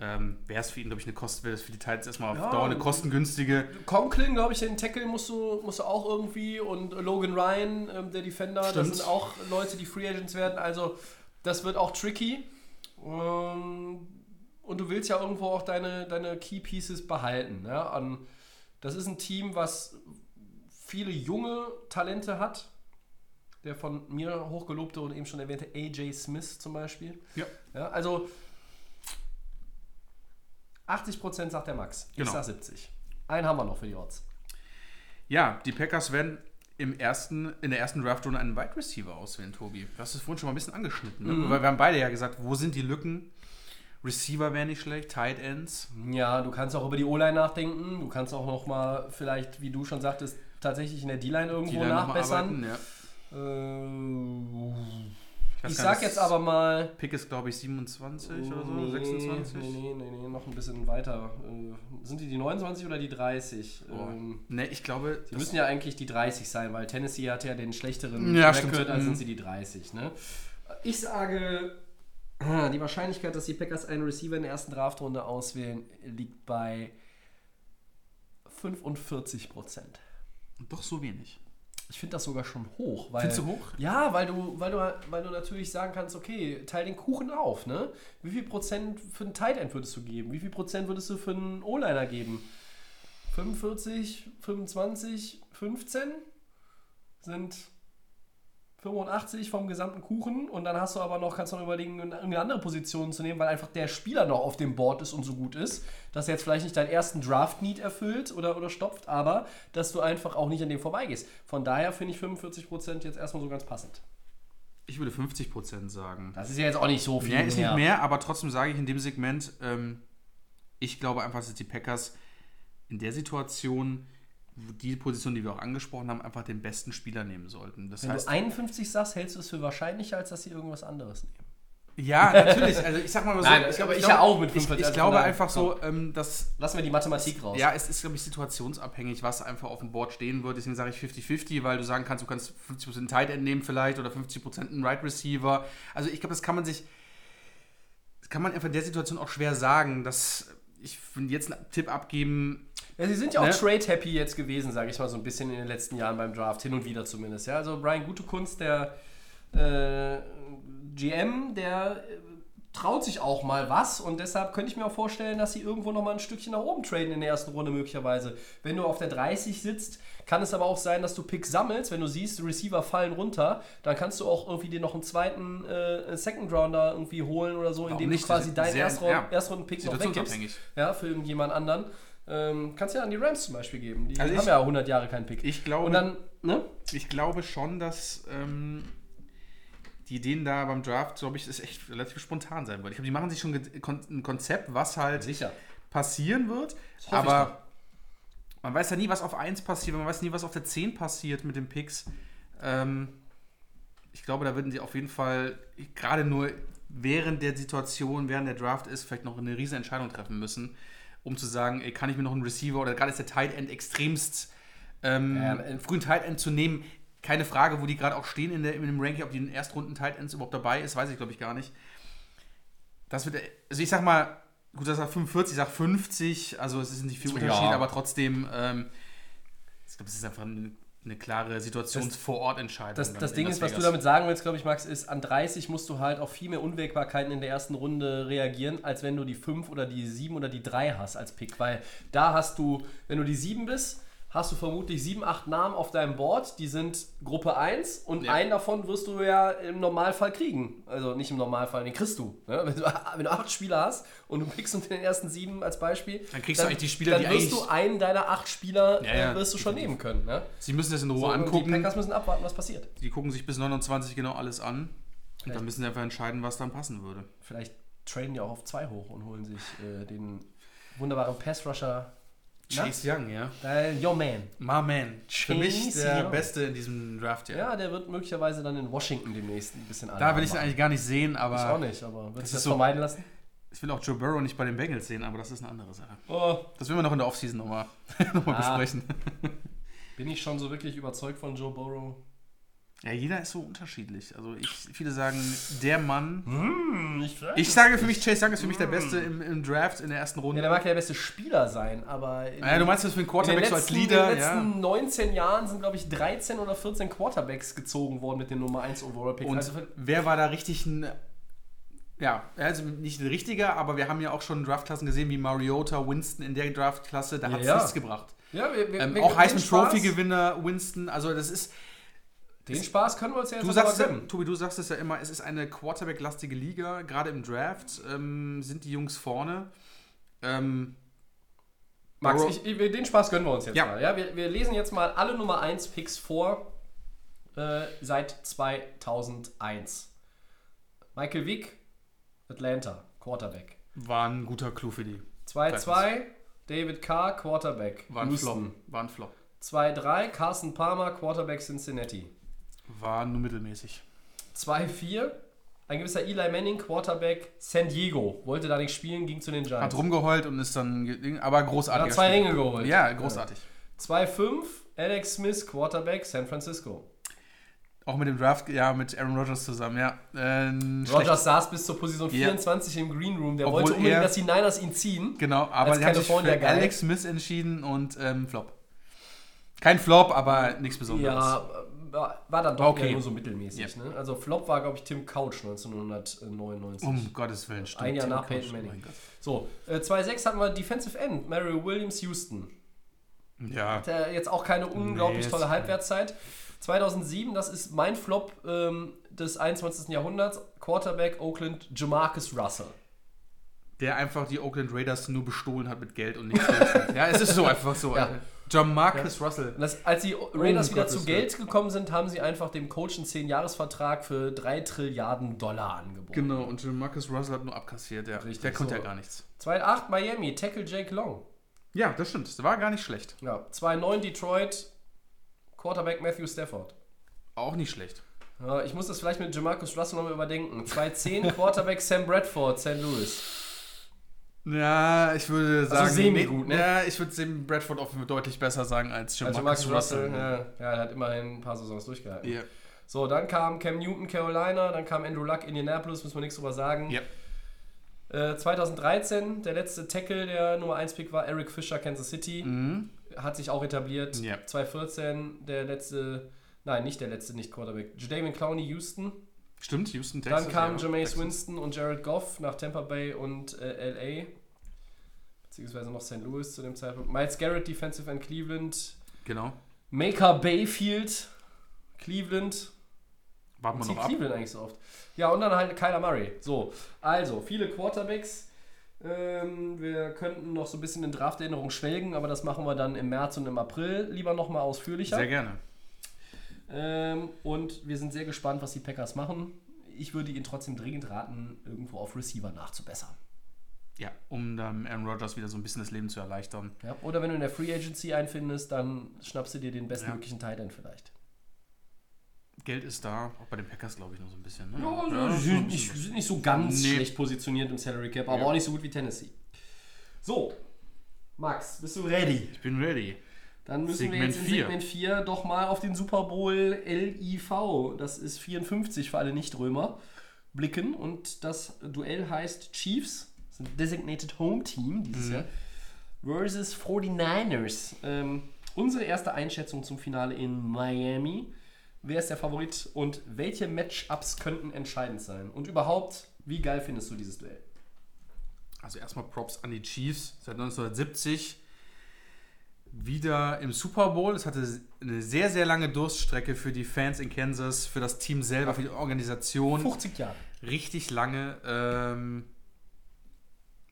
Speaker 4: ähm, wäre es für ihn, glaube ich, eine Kosten, wäre es für die Titans erstmal auf
Speaker 3: Ja.
Speaker 4: Dauer eine kostengünstige.
Speaker 3: Conklin, glaube ich, den Tackle musst du, musst du auch irgendwie und Logan Ryan, ähm, der Defender, das
Speaker 4: Stimmt.
Speaker 3: sind auch Leute, die Free Agents werden. Also das wird auch tricky. Ähm, und du willst ja irgendwo auch deine, deine Key Pieces behalten. Ja? An, das ist ein Team, was viele junge Talente hat. Der von mir hochgelobte und eben schon erwähnte AJ Smith zum Beispiel.
Speaker 4: Ja.
Speaker 3: Ja, also 80% sagt der Max. Ich
Speaker 4: Genau.
Speaker 3: sag 70. Einen haben wir noch für die Odds.
Speaker 4: Ja, die Packers werden im ersten, in der ersten Draftrunde einen Wide Receiver auswählen, Tobi. Du hast es vorhin schon mal ein bisschen angeschnitten. Ne?
Speaker 3: Mhm.
Speaker 4: Weil wir haben beide ja gesagt, wo sind die Lücken? Receiver wäre nicht schlecht, Tight Ends.
Speaker 3: Ja, du kannst auch über die O-Line nachdenken. Du kannst auch noch mal vielleicht, wie du schon sagtest, tatsächlich in der D-Line irgendwo nachbessern.
Speaker 4: Ja.
Speaker 3: Äh, ich sag jetzt aber mal.
Speaker 4: Pick ist, glaube ich, 27 oder so,
Speaker 3: Nee,
Speaker 4: 26.
Speaker 3: Nee, nee, nee, nee, noch ein bisschen weiter. Äh, sind die die 29 oder die 30?
Speaker 4: Boah.
Speaker 3: Ähm,
Speaker 4: Ne, ich glaube,
Speaker 3: die müssen ja eigentlich die 30 sein, weil Tennessee hat ja den schlechteren
Speaker 4: Ja,
Speaker 3: Record, also sind
Speaker 4: Mhm.
Speaker 3: sie die 30. Ne? Ich sage, ah, die Wahrscheinlichkeit, dass die Packers einen Receiver in der ersten Draftrunde auswählen, liegt bei 45 Prozent.
Speaker 4: doch so wenig.
Speaker 3: Ich finde das sogar schon hoch. Weil,
Speaker 4: Findest du hoch?
Speaker 3: Ja, weil du, weil, du, weil du natürlich sagen kannst, okay, teil den Kuchen auf, ne? Wie viel Prozent für einen Tight End würdest du geben? Wie viel Prozent würdest du für einen O-Liner geben? 45, 25, 15 sind 85 vom gesamten Kuchen und dann hast du aber noch, kannst du noch überlegen, eine andere Position zu nehmen, weil einfach der Spieler noch auf dem Board ist und so gut ist, dass er jetzt vielleicht nicht deinen ersten Draft-Need erfüllt oder, oder stopft, aber dass du einfach auch nicht an dem vorbeigehst. Von daher finde ich 45% jetzt erstmal so ganz passend.
Speaker 4: Ich würde 50% sagen.
Speaker 3: Das ist ja jetzt auch nicht so viel.
Speaker 4: Mehr ist nicht mehr, aber trotzdem sage ich in dem Segment, ähm, ich glaube einfach, dass die Packers in der Situation, die Position, die wir auch angesprochen haben, einfach den besten Spieler nehmen sollten. Das
Speaker 3: Wenn
Speaker 4: heißt,
Speaker 3: du 51 sagst, hältst du es für wahrscheinlicher, als dass sie irgendwas anderes nehmen.
Speaker 4: ja, natürlich. Also ich sag mal so,
Speaker 3: Nein, das glaube ich ja auch mit
Speaker 4: Ich,
Speaker 3: 45,
Speaker 4: ich
Speaker 3: also
Speaker 4: glaube einfach so, ähm, dass
Speaker 3: Lassen wir die Mathematik raus.
Speaker 4: Ja, es ist, glaube ich, situationsabhängig, was einfach auf dem Board stehen wird. Deswegen sage ich 50-50, weil du sagen kannst, du kannst 50% Tight End nehmen vielleicht oder 50% einen Right Receiver. Also ich glaube, das kann man sich, das kann man einfach in der Situation auch schwer sagen, dass ich jetzt einen Tipp abgeben,
Speaker 3: Ja, sie sind ja auch
Speaker 4: Ne?
Speaker 3: trade-happy jetzt gewesen, sage ich mal so ein bisschen in den letzten Jahren beim Draft, hin und wieder zumindest. Ja, also Brian Gutekunst, der äh, GM, der äh, traut sich auch mal was und deshalb könnte ich mir auch vorstellen, dass sie irgendwo noch mal ein Stückchen nach oben traden in der ersten Runde möglicherweise. Wenn du auf der 30 sitzt, kann es aber auch sein, dass du Picks sammelst, wenn du siehst, Receiver fallen runter, dann kannst du auch irgendwie dir noch einen zweiten äh, Second Rounder irgendwie holen oder so, indem
Speaker 4: nicht?
Speaker 3: du quasi deinen
Speaker 4: sehr-
Speaker 3: Erstrunden-
Speaker 4: ja.
Speaker 3: Erstrunden-Pick noch weggibst. Ja, für irgendjemand anderen. Ähm, kannst ja an die Rams zum Beispiel geben. Die
Speaker 4: Also
Speaker 3: haben
Speaker 4: ich-
Speaker 3: ja 100 Jahre keinen Pick.
Speaker 4: Ich glaube-
Speaker 3: dann, ne?
Speaker 4: ich glaube schon, dass ähm, die Ideen da beim Draft, glaube ich, ist echt relativ spontan sein wird. Ich glaube, die machen sich schon ein Konzept, was halt
Speaker 3: Sicher.
Speaker 4: passieren wird. Aber man weiß ja nie, was auf 1 passiert, man weiß nie, was auf der 10 passiert mit den Picks. Ähm, ich glaube, da würden sie auf jeden Fall gerade nur während der Situation, während der Draft ist, vielleicht noch eine riesen Entscheidung treffen müssen, um zu sagen, ey, kann ich mir noch einen Receiver oder gerade ist der Tight End extremst ähm,
Speaker 3: Ähm,
Speaker 4: einen frühen Tight End zu nehmen. Keine Frage, wo die gerade auch stehen in, der, in dem Ranking, ob die in den Erstrunden Tight Ends überhaupt dabei ist, weiß ich glaube ich gar nicht. Das wird, also ich sag mal, gut, das sagt 45, ich sag 50, also es ist nicht viel
Speaker 3: Ja.
Speaker 4: Unterschied, aber trotzdem, ähm, ich glaube, es ist einfach eine, eine klare Situations-Vor-Ort-Entscheidung.
Speaker 3: Das, das
Speaker 4: in
Speaker 3: Ding ist, was du damit sagen willst, glaube ich, Max, ist, an 30 musst du halt auf viel mehr Unwägbarkeiten in der ersten Runde reagieren, als wenn du die 5 oder die 7 oder die 3 hast als Pick. Weil da hast du, wenn du die 7 bist, hast du vermutlich 7, 8 Namen auf deinem Board, die sind Gruppe 1 und
Speaker 4: Ja.
Speaker 3: einen davon wirst du ja im Normalfall kriegen. Also nicht im Normalfall, den kriegst du. Ne? Wenn, du wenn du 8 Spieler hast und du pickst unter den ersten 7 als Beispiel,
Speaker 4: Dann kriegst du eigentlich die Spieler,
Speaker 3: dann
Speaker 4: die
Speaker 3: wirst du einen deiner 8 Spieler
Speaker 4: Ja, ja,
Speaker 3: äh, wirst du schon nehmen können. Ne?
Speaker 4: Sie müssen das in Ruhe
Speaker 3: So, und Die
Speaker 4: angucken.
Speaker 3: Packers müssen abwarten, was passiert.
Speaker 4: Die gucken sich bis 29 genau alles an. Und
Speaker 3: Vielleicht-
Speaker 4: dann müssen sie einfach entscheiden, was dann passen würde.
Speaker 3: Vielleicht traden die auch auf 2 hoch und holen sich äh, den wunderbaren Pass-Rusher.
Speaker 4: Chase Young, ja.
Speaker 3: Äh, Yo Man.
Speaker 4: My man. Für mich
Speaker 3: Chase
Speaker 4: der
Speaker 3: Young.
Speaker 4: Beste in diesem Draft, ja.
Speaker 3: Ja, der wird möglicherweise dann in Washington demnächst ein bisschen
Speaker 4: Da will ich ihn eigentlich gar nicht sehen, aber
Speaker 3: Ich auch nicht, aber
Speaker 4: Das
Speaker 3: sich das
Speaker 4: so-
Speaker 3: vermeiden lassen?
Speaker 4: ich will auch Joe Burrow nicht bei den Bengals sehen, aber das ist eine andere Sache.
Speaker 3: Oh,
Speaker 4: Das werden wir noch in der Offseason nochmal noch mal
Speaker 3: Ah.
Speaker 4: besprechen.
Speaker 3: bin ich schon so wirklich überzeugt von Joe Burrow?
Speaker 4: Ja, jeder ist so unterschiedlich. Also ich, viele sagen, der Mann.
Speaker 3: Hm, ich,
Speaker 4: Ich sage für mich, Chase Young ist für mich der Beste im, im Draft in der ersten
Speaker 3: Ja,
Speaker 4: Runde.
Speaker 3: der mag ja der beste Spieler sein, aber. in
Speaker 4: Ja, du
Speaker 3: den-
Speaker 4: meinst das für einen Quarterback so
Speaker 3: letzten,
Speaker 4: als Leader?
Speaker 3: in den
Speaker 4: Ja.
Speaker 3: letzten 19 Jahren sind, glaube ich, 13 oder 14 Quarterbacks gezogen worden mit den Nummer 1 Overall Picks.
Speaker 4: Und
Speaker 3: Also,
Speaker 4: wer war da richtig ein. Ja, also nicht ein richtiger, aber wir haben ja auch schon Draftklassen gesehen wie Mariota, Winston in der Draftklasse, da hat es
Speaker 3: Ja, ja.
Speaker 4: nichts gebracht.
Speaker 3: ja, wir, wir,
Speaker 4: Ähm,
Speaker 3: wir-
Speaker 4: auch
Speaker 3: den
Speaker 4: Heisman
Speaker 3: Spaß-
Speaker 4: Trophy Gewinner Winston, also das ist.
Speaker 3: Den Spaß können wir uns ja jetzt
Speaker 4: Du
Speaker 3: aber
Speaker 4: sagst ja,
Speaker 3: gönnen.
Speaker 4: Tobi, du sagst es ja immer, es ist eine Quarterback-lastige Liga, gerade im Draft ähm, sind die Jungs vorne. Ähm,
Speaker 3: Max, ich, ich, den Spaß gönnen wir uns jetzt
Speaker 4: Ja.
Speaker 3: mal. Ja, wir, wir lesen jetzt mal alle Nummer 1 Picks vor äh, seit 2001. Michael Vick, Atlanta, Quarterback.
Speaker 4: war ein guter Clou für die.
Speaker 3: 2-2, David Carr, Quarterback,
Speaker 4: War ein. Flop. War ein Flop.
Speaker 3: 2-3, Carson Palmer, Quarterback, Cincinnati.
Speaker 4: War nur mittelmäßig.
Speaker 3: 2-4, ein gewisser Eli Manning, Quarterback, San Diego. Wollte da nicht spielen, ging zu den
Speaker 4: Hat
Speaker 3: Giants.
Speaker 4: rumgeheult und ist dann, aber großartig.
Speaker 3: Hat zwei Ringe geholt.
Speaker 4: Ja, großartig.
Speaker 3: 2-5, Alex Smith, Quarterback, San Francisco.
Speaker 4: Auch mit dem Draft, ja, mit Aaron Rodgers zusammen, ja. Schlecht.
Speaker 3: Rogers saß bis zur Position
Speaker 4: Ja.
Speaker 3: 24 im Green Room. Der
Speaker 4: Obwohl
Speaker 3: wollte unbedingt,
Speaker 4: er-
Speaker 3: dass die Niners ihn ziehen.
Speaker 4: Genau, aber sie haben sich für
Speaker 3: Guy.
Speaker 4: Alex Smith entschieden und ähm, Flop. Kein Flop, aber nichts Besonderes.
Speaker 3: Ja, war, war dann doch
Speaker 4: Okay.
Speaker 3: nur so mittelmäßig. Ne? Also Flop war, glaube ich, Tim Couch 1999.
Speaker 4: Um Gottes Willen, stimmt.
Speaker 3: Ein Jahr
Speaker 4: Tim
Speaker 3: nach
Speaker 4: Couch,
Speaker 3: Peyton Manning. So, äh, 2-6 hatten wir Defensive End, Mario Williams, Houston.
Speaker 4: Ja.
Speaker 3: Hat er jetzt auch keine unglaublich
Speaker 4: Nee,
Speaker 3: tolle Halbwertszeit. 2007, das ist mein Flop ähm, des 21. Jahrhunderts. Quarterback Oakland Jamarcus Russell.
Speaker 4: Der einfach die Oakland Raiders nur bestohlen hat mit Geld und nichts. Ja, es ist so einfach so.
Speaker 3: Ja.
Speaker 4: Ja. Jamarcus Russell.
Speaker 3: Und das, als die Raiders
Speaker 4: Um
Speaker 3: wieder
Speaker 4: Gottes
Speaker 3: zu Geld gekommen sind, haben sie einfach dem Coach einen 10-Jahres-Vertrag für 3 Trilliarden Dollar angeboten.
Speaker 4: Genau, und Jamarcus Russell hat nur abkassiert. Der,
Speaker 3: Richtig,
Speaker 4: der konnte
Speaker 3: so.
Speaker 4: ja gar nichts.
Speaker 3: 2008 Miami, Tackle Jake Long.
Speaker 4: Ja, das stimmt. Das war gar nicht schlecht.
Speaker 3: Ja, 2009 Detroit, Quarterback Matthew Stafford.
Speaker 4: Auch nicht schlecht.
Speaker 3: Ja, ich muss das vielleicht mit Jamarcus Russell nochmal überdenken. 2010 Quarterback Sam Bradford, St. Louis.
Speaker 4: Ja, ich würde sagen.
Speaker 3: semi-gut, ne?
Speaker 4: Ja, ich würde dem Bradford auch deutlich besser sagen als
Speaker 3: Also
Speaker 4: Jamarcus
Speaker 3: Jamarcus Russell,
Speaker 4: Russell.
Speaker 3: ja, ja, er hat immerhin ein paar Saisons durchgehalten.
Speaker 4: Ja.
Speaker 3: So, dann kam Cam Newton, Carolina, dann kam Andrew Luck, Indianapolis, müssen wir nichts drüber sagen.
Speaker 4: Ja.
Speaker 3: Äh, 2013, der letzte Tackle, der Nummer 1 Pick war, Eric Fischer, Kansas City. Hat sich auch etabliert.
Speaker 4: Mhm. Ja.
Speaker 3: 2014, der letzte, nein, nicht der letzte Nicht-Quarterback. Jadavion Clowney, Houston.
Speaker 4: Stimmt, Houston,
Speaker 3: Dann
Speaker 4: Texas.
Speaker 3: kamen
Speaker 4: ja,
Speaker 3: Jameis
Speaker 4: Texas.
Speaker 3: Winston und Jared Goff nach Tampa Bay und äh, LA. Beziehungsweise noch St. Louis zu dem Zeitpunkt. Miles Garrett, Defensive End Cleveland.
Speaker 4: Genau.
Speaker 3: Maker Bayfield, Cleveland.
Speaker 4: Warten wir noch ab.
Speaker 3: Cleveland eigentlich so oft. Ja, und dann halt Kyler Murray. So, also viele Quarterbacks. Ähm, wir könnten noch so ein bisschen in Drafterinnerung schwelgen, aber das machen wir dann im März und im April lieber nochmal ausführlicher.
Speaker 4: Sehr gerne.
Speaker 3: Ähm, und wir sind sehr gespannt, was die Packers machen. Ich würde ihnen trotzdem dringend raten, irgendwo auf Receiver nachzubessern.
Speaker 4: Ja, um dann Aaron Rodgers wieder so ein bisschen das Leben zu erleichtern.
Speaker 3: Ja? Oder wenn du in der Free Agency einfindest, dann schnappst du dir den bestmöglichen Tight End vielleicht.
Speaker 4: Geld ist da, auch bei den Packers glaube ich noch so ein bisschen. Ne?
Speaker 3: Ja,
Speaker 4: Ja,
Speaker 3: sie
Speaker 4: so ein
Speaker 3: sind, nicht, sind nicht so ganz
Speaker 4: Nee.
Speaker 3: schlecht positioniert im Salary Cap, aber
Speaker 4: Ja.
Speaker 3: auch nicht so gut wie Tennessee. So, Max, bist du ready?
Speaker 4: Ich bin ready.
Speaker 3: Dann müssen wir
Speaker 4: Segment
Speaker 3: jetzt in
Speaker 4: vier.
Speaker 3: Segment 4 doch mal auf den Super Bowl LIV, das ist 54 für alle Nicht-Römer, blicken. Und das Duell heißt Chiefs, das ist ein Designated Home Team dieses Jahr, versus 49ers. Ähm, unsere erste Einschätzung zum Finale in Miami. Wer ist der Favorit und welche Matchups könnten entscheidend sein? Und überhaupt, wie geil findest du dieses Duell?
Speaker 4: Also erstmal Props an die Chiefs. Seit 1970 wieder im Super Bowl. Es hatte eine sehr, sehr lange Durststrecke für die Fans in Kansas, für das Team selber, für die Organisation.
Speaker 3: 50 Jahre.
Speaker 4: Richtig lange. Ähm,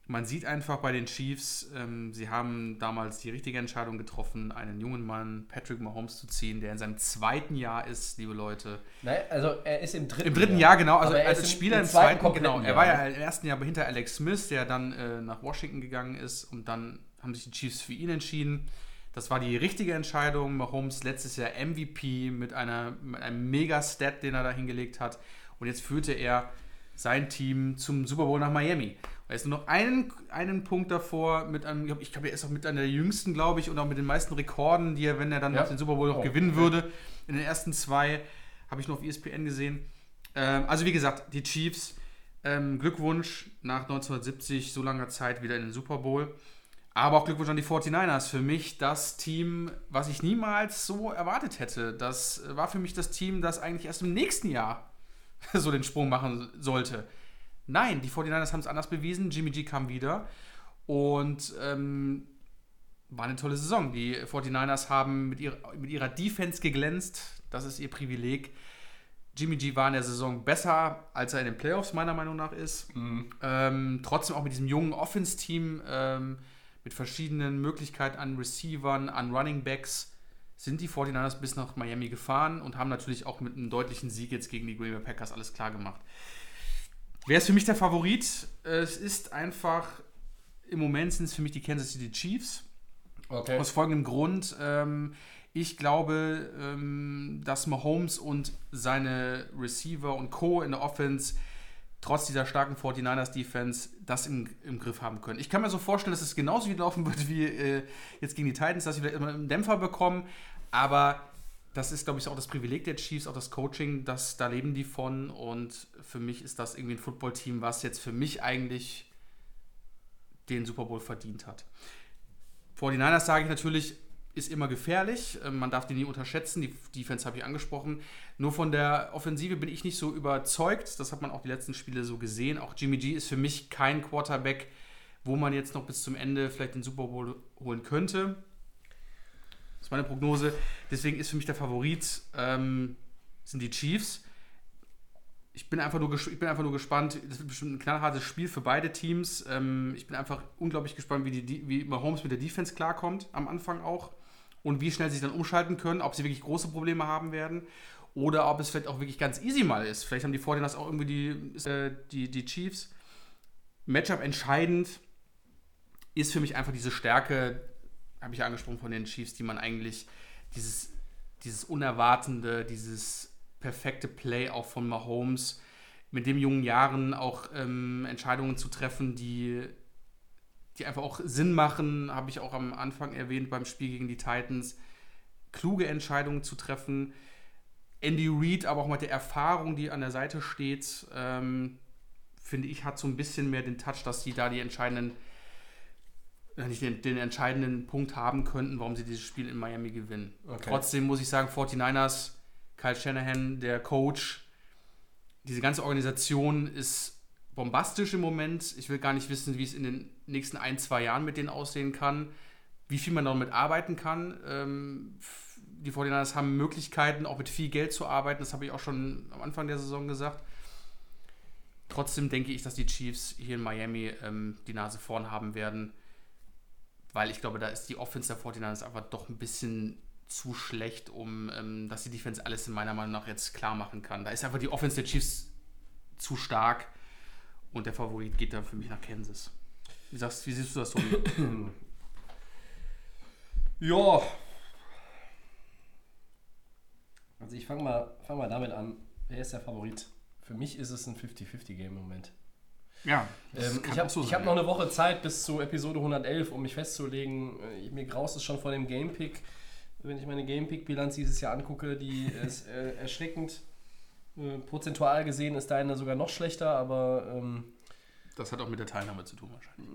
Speaker 4: man sieht einfach bei den Chiefs, ähm, sie haben damals die richtige Entscheidung getroffen, einen jungen Mann, Patrick Mahomes, zu ziehen, der in seinem zweiten Jahr ist, liebe Leute.
Speaker 3: Nein, also er ist im dritten
Speaker 4: Im dritten Jahr, genau. Also
Speaker 3: er
Speaker 4: als
Speaker 3: ist im-
Speaker 4: Spieler
Speaker 3: im
Speaker 4: im
Speaker 3: zweiten
Speaker 4: zweiten, genau. Er
Speaker 3: Jahr,
Speaker 4: war ja
Speaker 3: ne?
Speaker 4: im ersten Jahr hinter Alex Smith, der dann äh, nach Washington gegangen ist und dann haben sich die Chiefs für ihn entschieden. Das war die richtige Entscheidung. Mahomes letztes Jahr MVP mit, einer, mit einem Mega-Stat, den er da hingelegt hat. Und jetzt führte er sein Team zum Super Bowl nach Miami. Er ist nur noch einen, einen Punkt davor mit einem, ich glaube, er ist auch mit einer der jüngsten, glaube ich, und auch mit den meisten Rekorden, die er, wenn er dann
Speaker 3: Ja.
Speaker 4: den Super Bowl noch
Speaker 3: Oh,
Speaker 4: gewinnen
Speaker 3: okay.
Speaker 4: würde. In den ersten zwei habe ich noch auf ESPN gesehen. Ähm, also wie gesagt, die Chiefs, ähm, Glückwunsch nach 1970, so langer Zeit wieder in den Super Bowl. Aber auch Glückwunsch an die 49ers. Für mich das Team, was ich niemals so erwartet hätte. Das war für mich das Team, das eigentlich erst im nächsten Jahr so den Sprung machen sollte. Nein, die 49ers haben es anders bewiesen. Jimmy G kam wieder. Und ähm, war eine tolle Saison. Die 49ers haben mit ihrer, mit ihrer Defense geglänzt. Das ist ihr Privileg. Jimmy G war in der Saison besser, als er in den Playoffs meiner Meinung nach ist. Ähm, trotzdem auch mit diesem jungen Offense-Team, ähm, mit verschiedenen Möglichkeiten an Receivern, an Running Backs, sind die 49ers bis nach Miami gefahren und haben natürlich auch mit einem deutlichen Sieg jetzt gegen die Green Bay Packers alles klar gemacht. Wer ist für mich der Favorit? Es ist einfach, im Moment sind es für mich die Kansas City Chiefs.
Speaker 3: Okay.
Speaker 4: Aus folgendem Grund. Ähm, ich glaube, ähm, dass Mahomes und seine Receiver und Co. in der Offense trotz dieser starken 49ers Defense das im, im Griff haben können. Ich kann mir so vorstellen, dass es genauso wie laufen wird wie äh, jetzt gegen die Titans, dass sie vielleicht immer einen Dämpfer bekommen. Aber das ist, glaube ich, auch das Privileg der Chiefs, auch das Coaching, dass da leben die von. Und für mich ist das irgendwie ein Footballteam, was jetzt für mich eigentlich den Super Bowl verdient hat. 49ers sage ich natürlich, ist immer gefährlich. Ähm, Man darf die nie unterschätzen. Die Defense habe ich angesprochen. Nur von der Offensive bin ich nicht so überzeugt. Das hat man auch die letzten Spiele so gesehen. Auch Jimmy G ist für mich kein Quarterback, wo man jetzt noch bis zum Ende vielleicht den Super Bowl holen könnte. Das ist meine Prognose. Deswegen ist für mich der Favorit ähm, sind die Chiefs. Ich bin, einfach nur ich bin einfach nur gespannt. Das wird bestimmt ein knallhartes Spiel für beide Teams. Ähm, ich bin einfach unglaublich gespannt, wie, die, wie Mahomes mit der Defense klarkommt, am Anfang auch. Und wie schnell sie sich dann umschalten können, ob sie wirklich große Probleme haben werden. Oder ob es vielleicht auch wirklich ganz easy mal ist. Vielleicht haben die Vorteile auch irgendwie die, äh, die, die Chiefs. Matchup entscheidend ist für mich einfach diese Stärke, habe ich ja angesprochen von den Chiefs, die man eigentlich, dieses, dieses Unerwartende, dieses perfekte Play auch von Mahomes, mit dem jungen Jahren auch ähm, Entscheidungen zu treffen, die, die einfach auch Sinn machen, habe ich auch am Anfang erwähnt beim Spiel gegen die Titans, kluge Entscheidungen zu treffen. Andy Reid, aber auch mit der Erfahrung, die an der Seite steht, ähm, finde ich, hat so ein bisschen mehr den Touch, dass sie da die entscheidenden, äh, nicht den, den entscheidenden Punkt haben könnten, warum sie dieses Spiel in Miami gewinnen.
Speaker 3: Okay.
Speaker 4: Trotzdem muss ich sagen, 49ers, Kyle Shanahan, der Coach, diese ganze Organisation ist bombastisch im Moment. Ich will gar nicht wissen, wie es in den nächsten ein, zwei Jahren mit denen aussehen kann, wie viel man damit arbeiten kann. Ähm, die 49ers haben Möglichkeiten, auch mit viel Geld zu arbeiten. Das habe ich auch schon am Anfang der Saison gesagt. Trotzdem denke ich, dass die Chiefs hier in Miami ähm, die Nase vorn haben werden, weil ich glaube, da ist die Offense der 49ers einfach doch ein bisschen zu schlecht, um ähm, dass die Defense alles in meiner Meinung nach jetzt klar machen kann. Da ist einfach die Offense der Chiefs zu stark und der Favorit geht da für mich nach Kansas. Wie, sagst, wie siehst du das so?
Speaker 3: Ja. Also ich fange mal, fang mal damit an. Wer ist der Favorit? Für mich ist es ein 50-50-Game im Moment.
Speaker 4: ja,
Speaker 3: Ähm, ich habe ich hab noch eine Woche Zeit bis zu Episode 111, um mich festzulegen. Äh, Mir graust es schon vor dem Gamepick. Wenn ich meine Gamepick-Bilanz dieses Jahr angucke, die ist äh, erschreckend. Äh, prozentual gesehen ist deine sogar noch schlechter, aber ähm,
Speaker 4: Das hat auch mit der Teilnahme zu tun wahrscheinlich.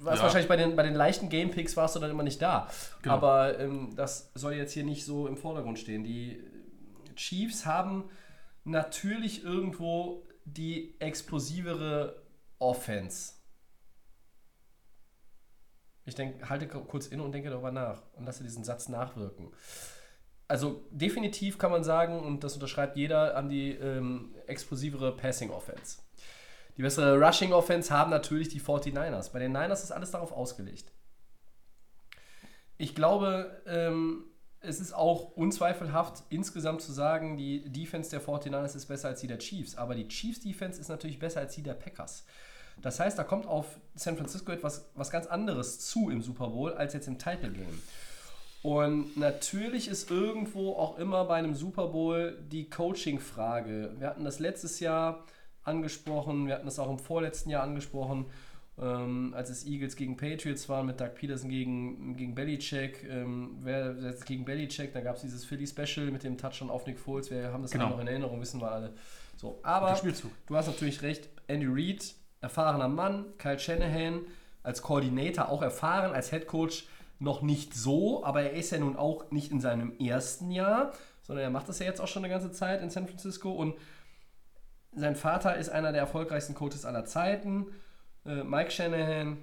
Speaker 3: warst
Speaker 4: Ja.
Speaker 3: wahrscheinlich bei den, bei den leichten Gamepicks warst du dann immer nicht da.
Speaker 4: Genau.
Speaker 3: Aber ähm, das soll jetzt hier nicht so im Vordergrund stehen. Die Chiefs haben natürlich irgendwo die explosivere Offense. Ich denk, halte kurz inne und denke darüber nach und lasse diesen Satz nachwirken. Also definitiv kann man sagen, und das unterschreibt jeder, an die ähm, explosivere Passing Offense. Die bessere Rushing Offense haben natürlich die 49ers. Bei den Niners ist alles darauf ausgelegt. Ich glaube, ähm, es ist auch unzweifelhaft insgesamt zu sagen, die Defense der 49ers ist besser als die der Chiefs. Aber die Chiefs Defense ist natürlich besser als die der Packers. Das heißt, da kommt auf San Francisco etwas was ganz anderes zu im Super Bowl als jetzt im Title Game. Und natürlich ist irgendwo auch immer bei einem Super Bowl die Coaching-Frage. Wir hatten das letztes Jahr angesprochen, wir hatten das auch im vorletzten Jahr angesprochen, ähm, als es Eagles gegen Patriots waren, mit Doug Peterson gegen, gegen Belichick. Ähm, wer setzt gegen Belichick? Da gab es dieses Philly-Special mit dem Touchdown auf Nick Foles. Wir haben das
Speaker 4: Genau.
Speaker 3: noch in Erinnerung, wissen wir alle. So, aber du hast natürlich recht, Andy Reid, erfahrener Mann, Kyle Shanahan als Koordinator auch erfahren, als Head Coach noch nicht so, aber er ist ja nun auch nicht in seinem ersten Jahr, sondern er macht das ja jetzt auch schon eine ganze Zeit in San Francisco und sein Vater ist einer der erfolgreichsten Coaches aller Zeiten, äh, Mike Shanahan.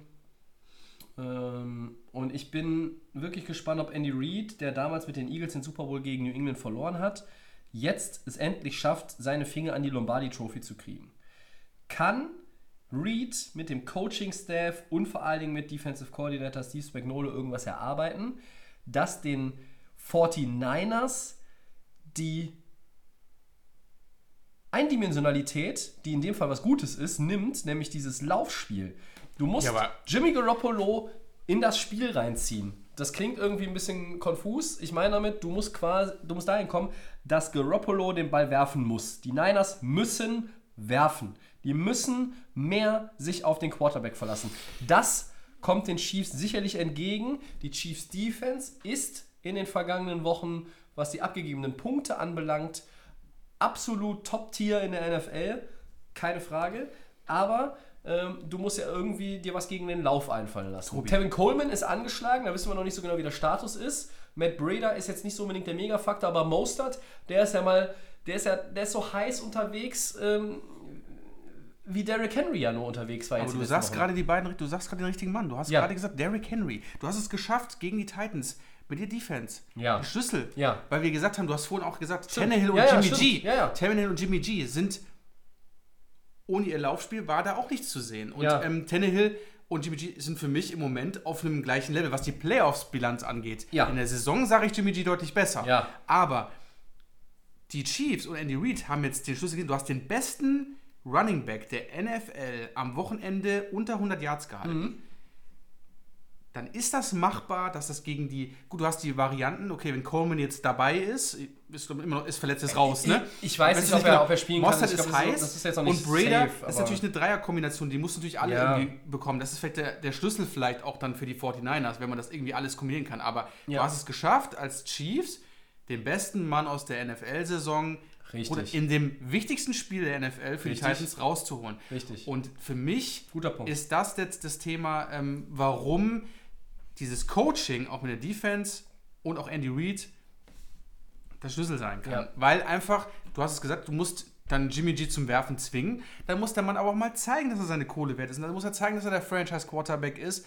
Speaker 3: Ähm, und ich bin wirklich gespannt, ob Andy Reid, der damals mit den Eagles den Super Bowl gegen New England verloren hat, jetzt es endlich schafft, seine Finger an die Lombardi Trophy zu kriegen. Kann Reid mit dem Coaching-Staff und vor allen Dingen mit Defensive Coordinator Steve Spagnuolo irgendwas erarbeiten, das den 49ers die Eindimensionalität, die in dem Fall was Gutes ist, nimmt, nämlich dieses Laufspiel. Du musst
Speaker 4: Ja,
Speaker 3: Jimmy Garoppolo in das Spiel reinziehen. Das klingt irgendwie ein bisschen konfus. Ich meine damit, du musst quasi, du musst dahin kommen, dass Garoppolo den Ball werfen muss. Die Niners müssen werfen. Die müssen mehr sich auf den Quarterback verlassen. Das kommt den Chiefs sicherlich entgegen. Die Chiefs Defense ist in den vergangenen Wochen, was die abgegebenen Punkte anbelangt, absolut Top-Tier in der NFL, keine Frage. Aber ähm, du musst ja irgendwie dir was gegen den Lauf einfallen lassen. Kevin Coleman ist angeschlagen, da wissen wir noch nicht so genau, wie der Status ist. Matt Breda ist jetzt nicht so unbedingt der Megafaktor, aber Mostert, der ist ja mal, der ist ja, der ist so heiß unterwegs, ähm, wie Derrick Henry ja nur unterwegs war.
Speaker 4: Aber du sagst gerade die beiden, du sagst gerade den richtigen Mann. Du hast
Speaker 3: Ja.
Speaker 4: gerade gesagt, Derrick Henry. Du hast es geschafft gegen die Titans mit der Defense.
Speaker 3: Ja.
Speaker 4: Schlüssel.
Speaker 3: Ja.
Speaker 4: Weil wir gesagt haben, du hast vorhin auch gesagt,
Speaker 3: Stimmt.
Speaker 4: Tannehill und
Speaker 3: Ja,
Speaker 4: Jimmy
Speaker 3: stimmt.
Speaker 4: G.
Speaker 3: Ja, ja.
Speaker 4: Tannehill und Jimmy G sind ohne ihr Laufspiel war da auch nichts zu sehen. Und ähm, Tannehill und Jimmy G sind für mich im Moment auf einem gleichen Level, was die Playoffs-Bilanz angeht. In der Saison sage ich Jimmy G deutlich besser. Aber die Chiefs und Andy Reid haben jetzt den Schlüssel gegeben. Du hast den besten Running Back der NFL am Wochenende unter 100 Yards gehalten.
Speaker 3: Mhm.
Speaker 4: Dann ist das machbar, dass das gegen die. Gut, du hast die Varianten. Okay, wenn Coleman jetzt dabei ist, ist, immer noch, ist verletzt, ist raus, ne?
Speaker 3: Ich- ich weiß nicht,
Speaker 4: du
Speaker 3: ob er- ob er spielen kann.
Speaker 4: Mostert ist
Speaker 3: glaub,
Speaker 4: heiß.
Speaker 3: nicht
Speaker 4: und Brader
Speaker 3: safe,
Speaker 4: ist natürlich eine Dreierkombination. Die musst natürlich alle
Speaker 3: Ja.
Speaker 4: irgendwie bekommen. Das ist vielleicht der, der Schlüssel vielleicht auch dann für die 49ers, wenn man das irgendwie alles kombinieren kann. Aber
Speaker 3: Ja.
Speaker 4: du hast es geschafft, als Chiefs den besten Mann aus der NFL-Saison
Speaker 3: Richtig.
Speaker 4: oder in dem wichtigsten Spiel der NFL für
Speaker 3: Richtig.
Speaker 4: die Titans rauszuholen.
Speaker 3: Richtig.
Speaker 4: Und für mich
Speaker 3: Guter Punkt.
Speaker 4: ist das jetzt das Thema, ähm, warum dieses Coaching auch mit der Defense und auch Andy Reid der Schlüssel sein kann.
Speaker 3: Ja.
Speaker 4: Weil einfach, du hast es gesagt, du musst dann Jimmy G zum Werfen zwingen. Dann muss der Mann aber auch mal zeigen, dass er seine Kohle wert ist. Und dann muss er zeigen, dass er der Franchise-Quarterback ist.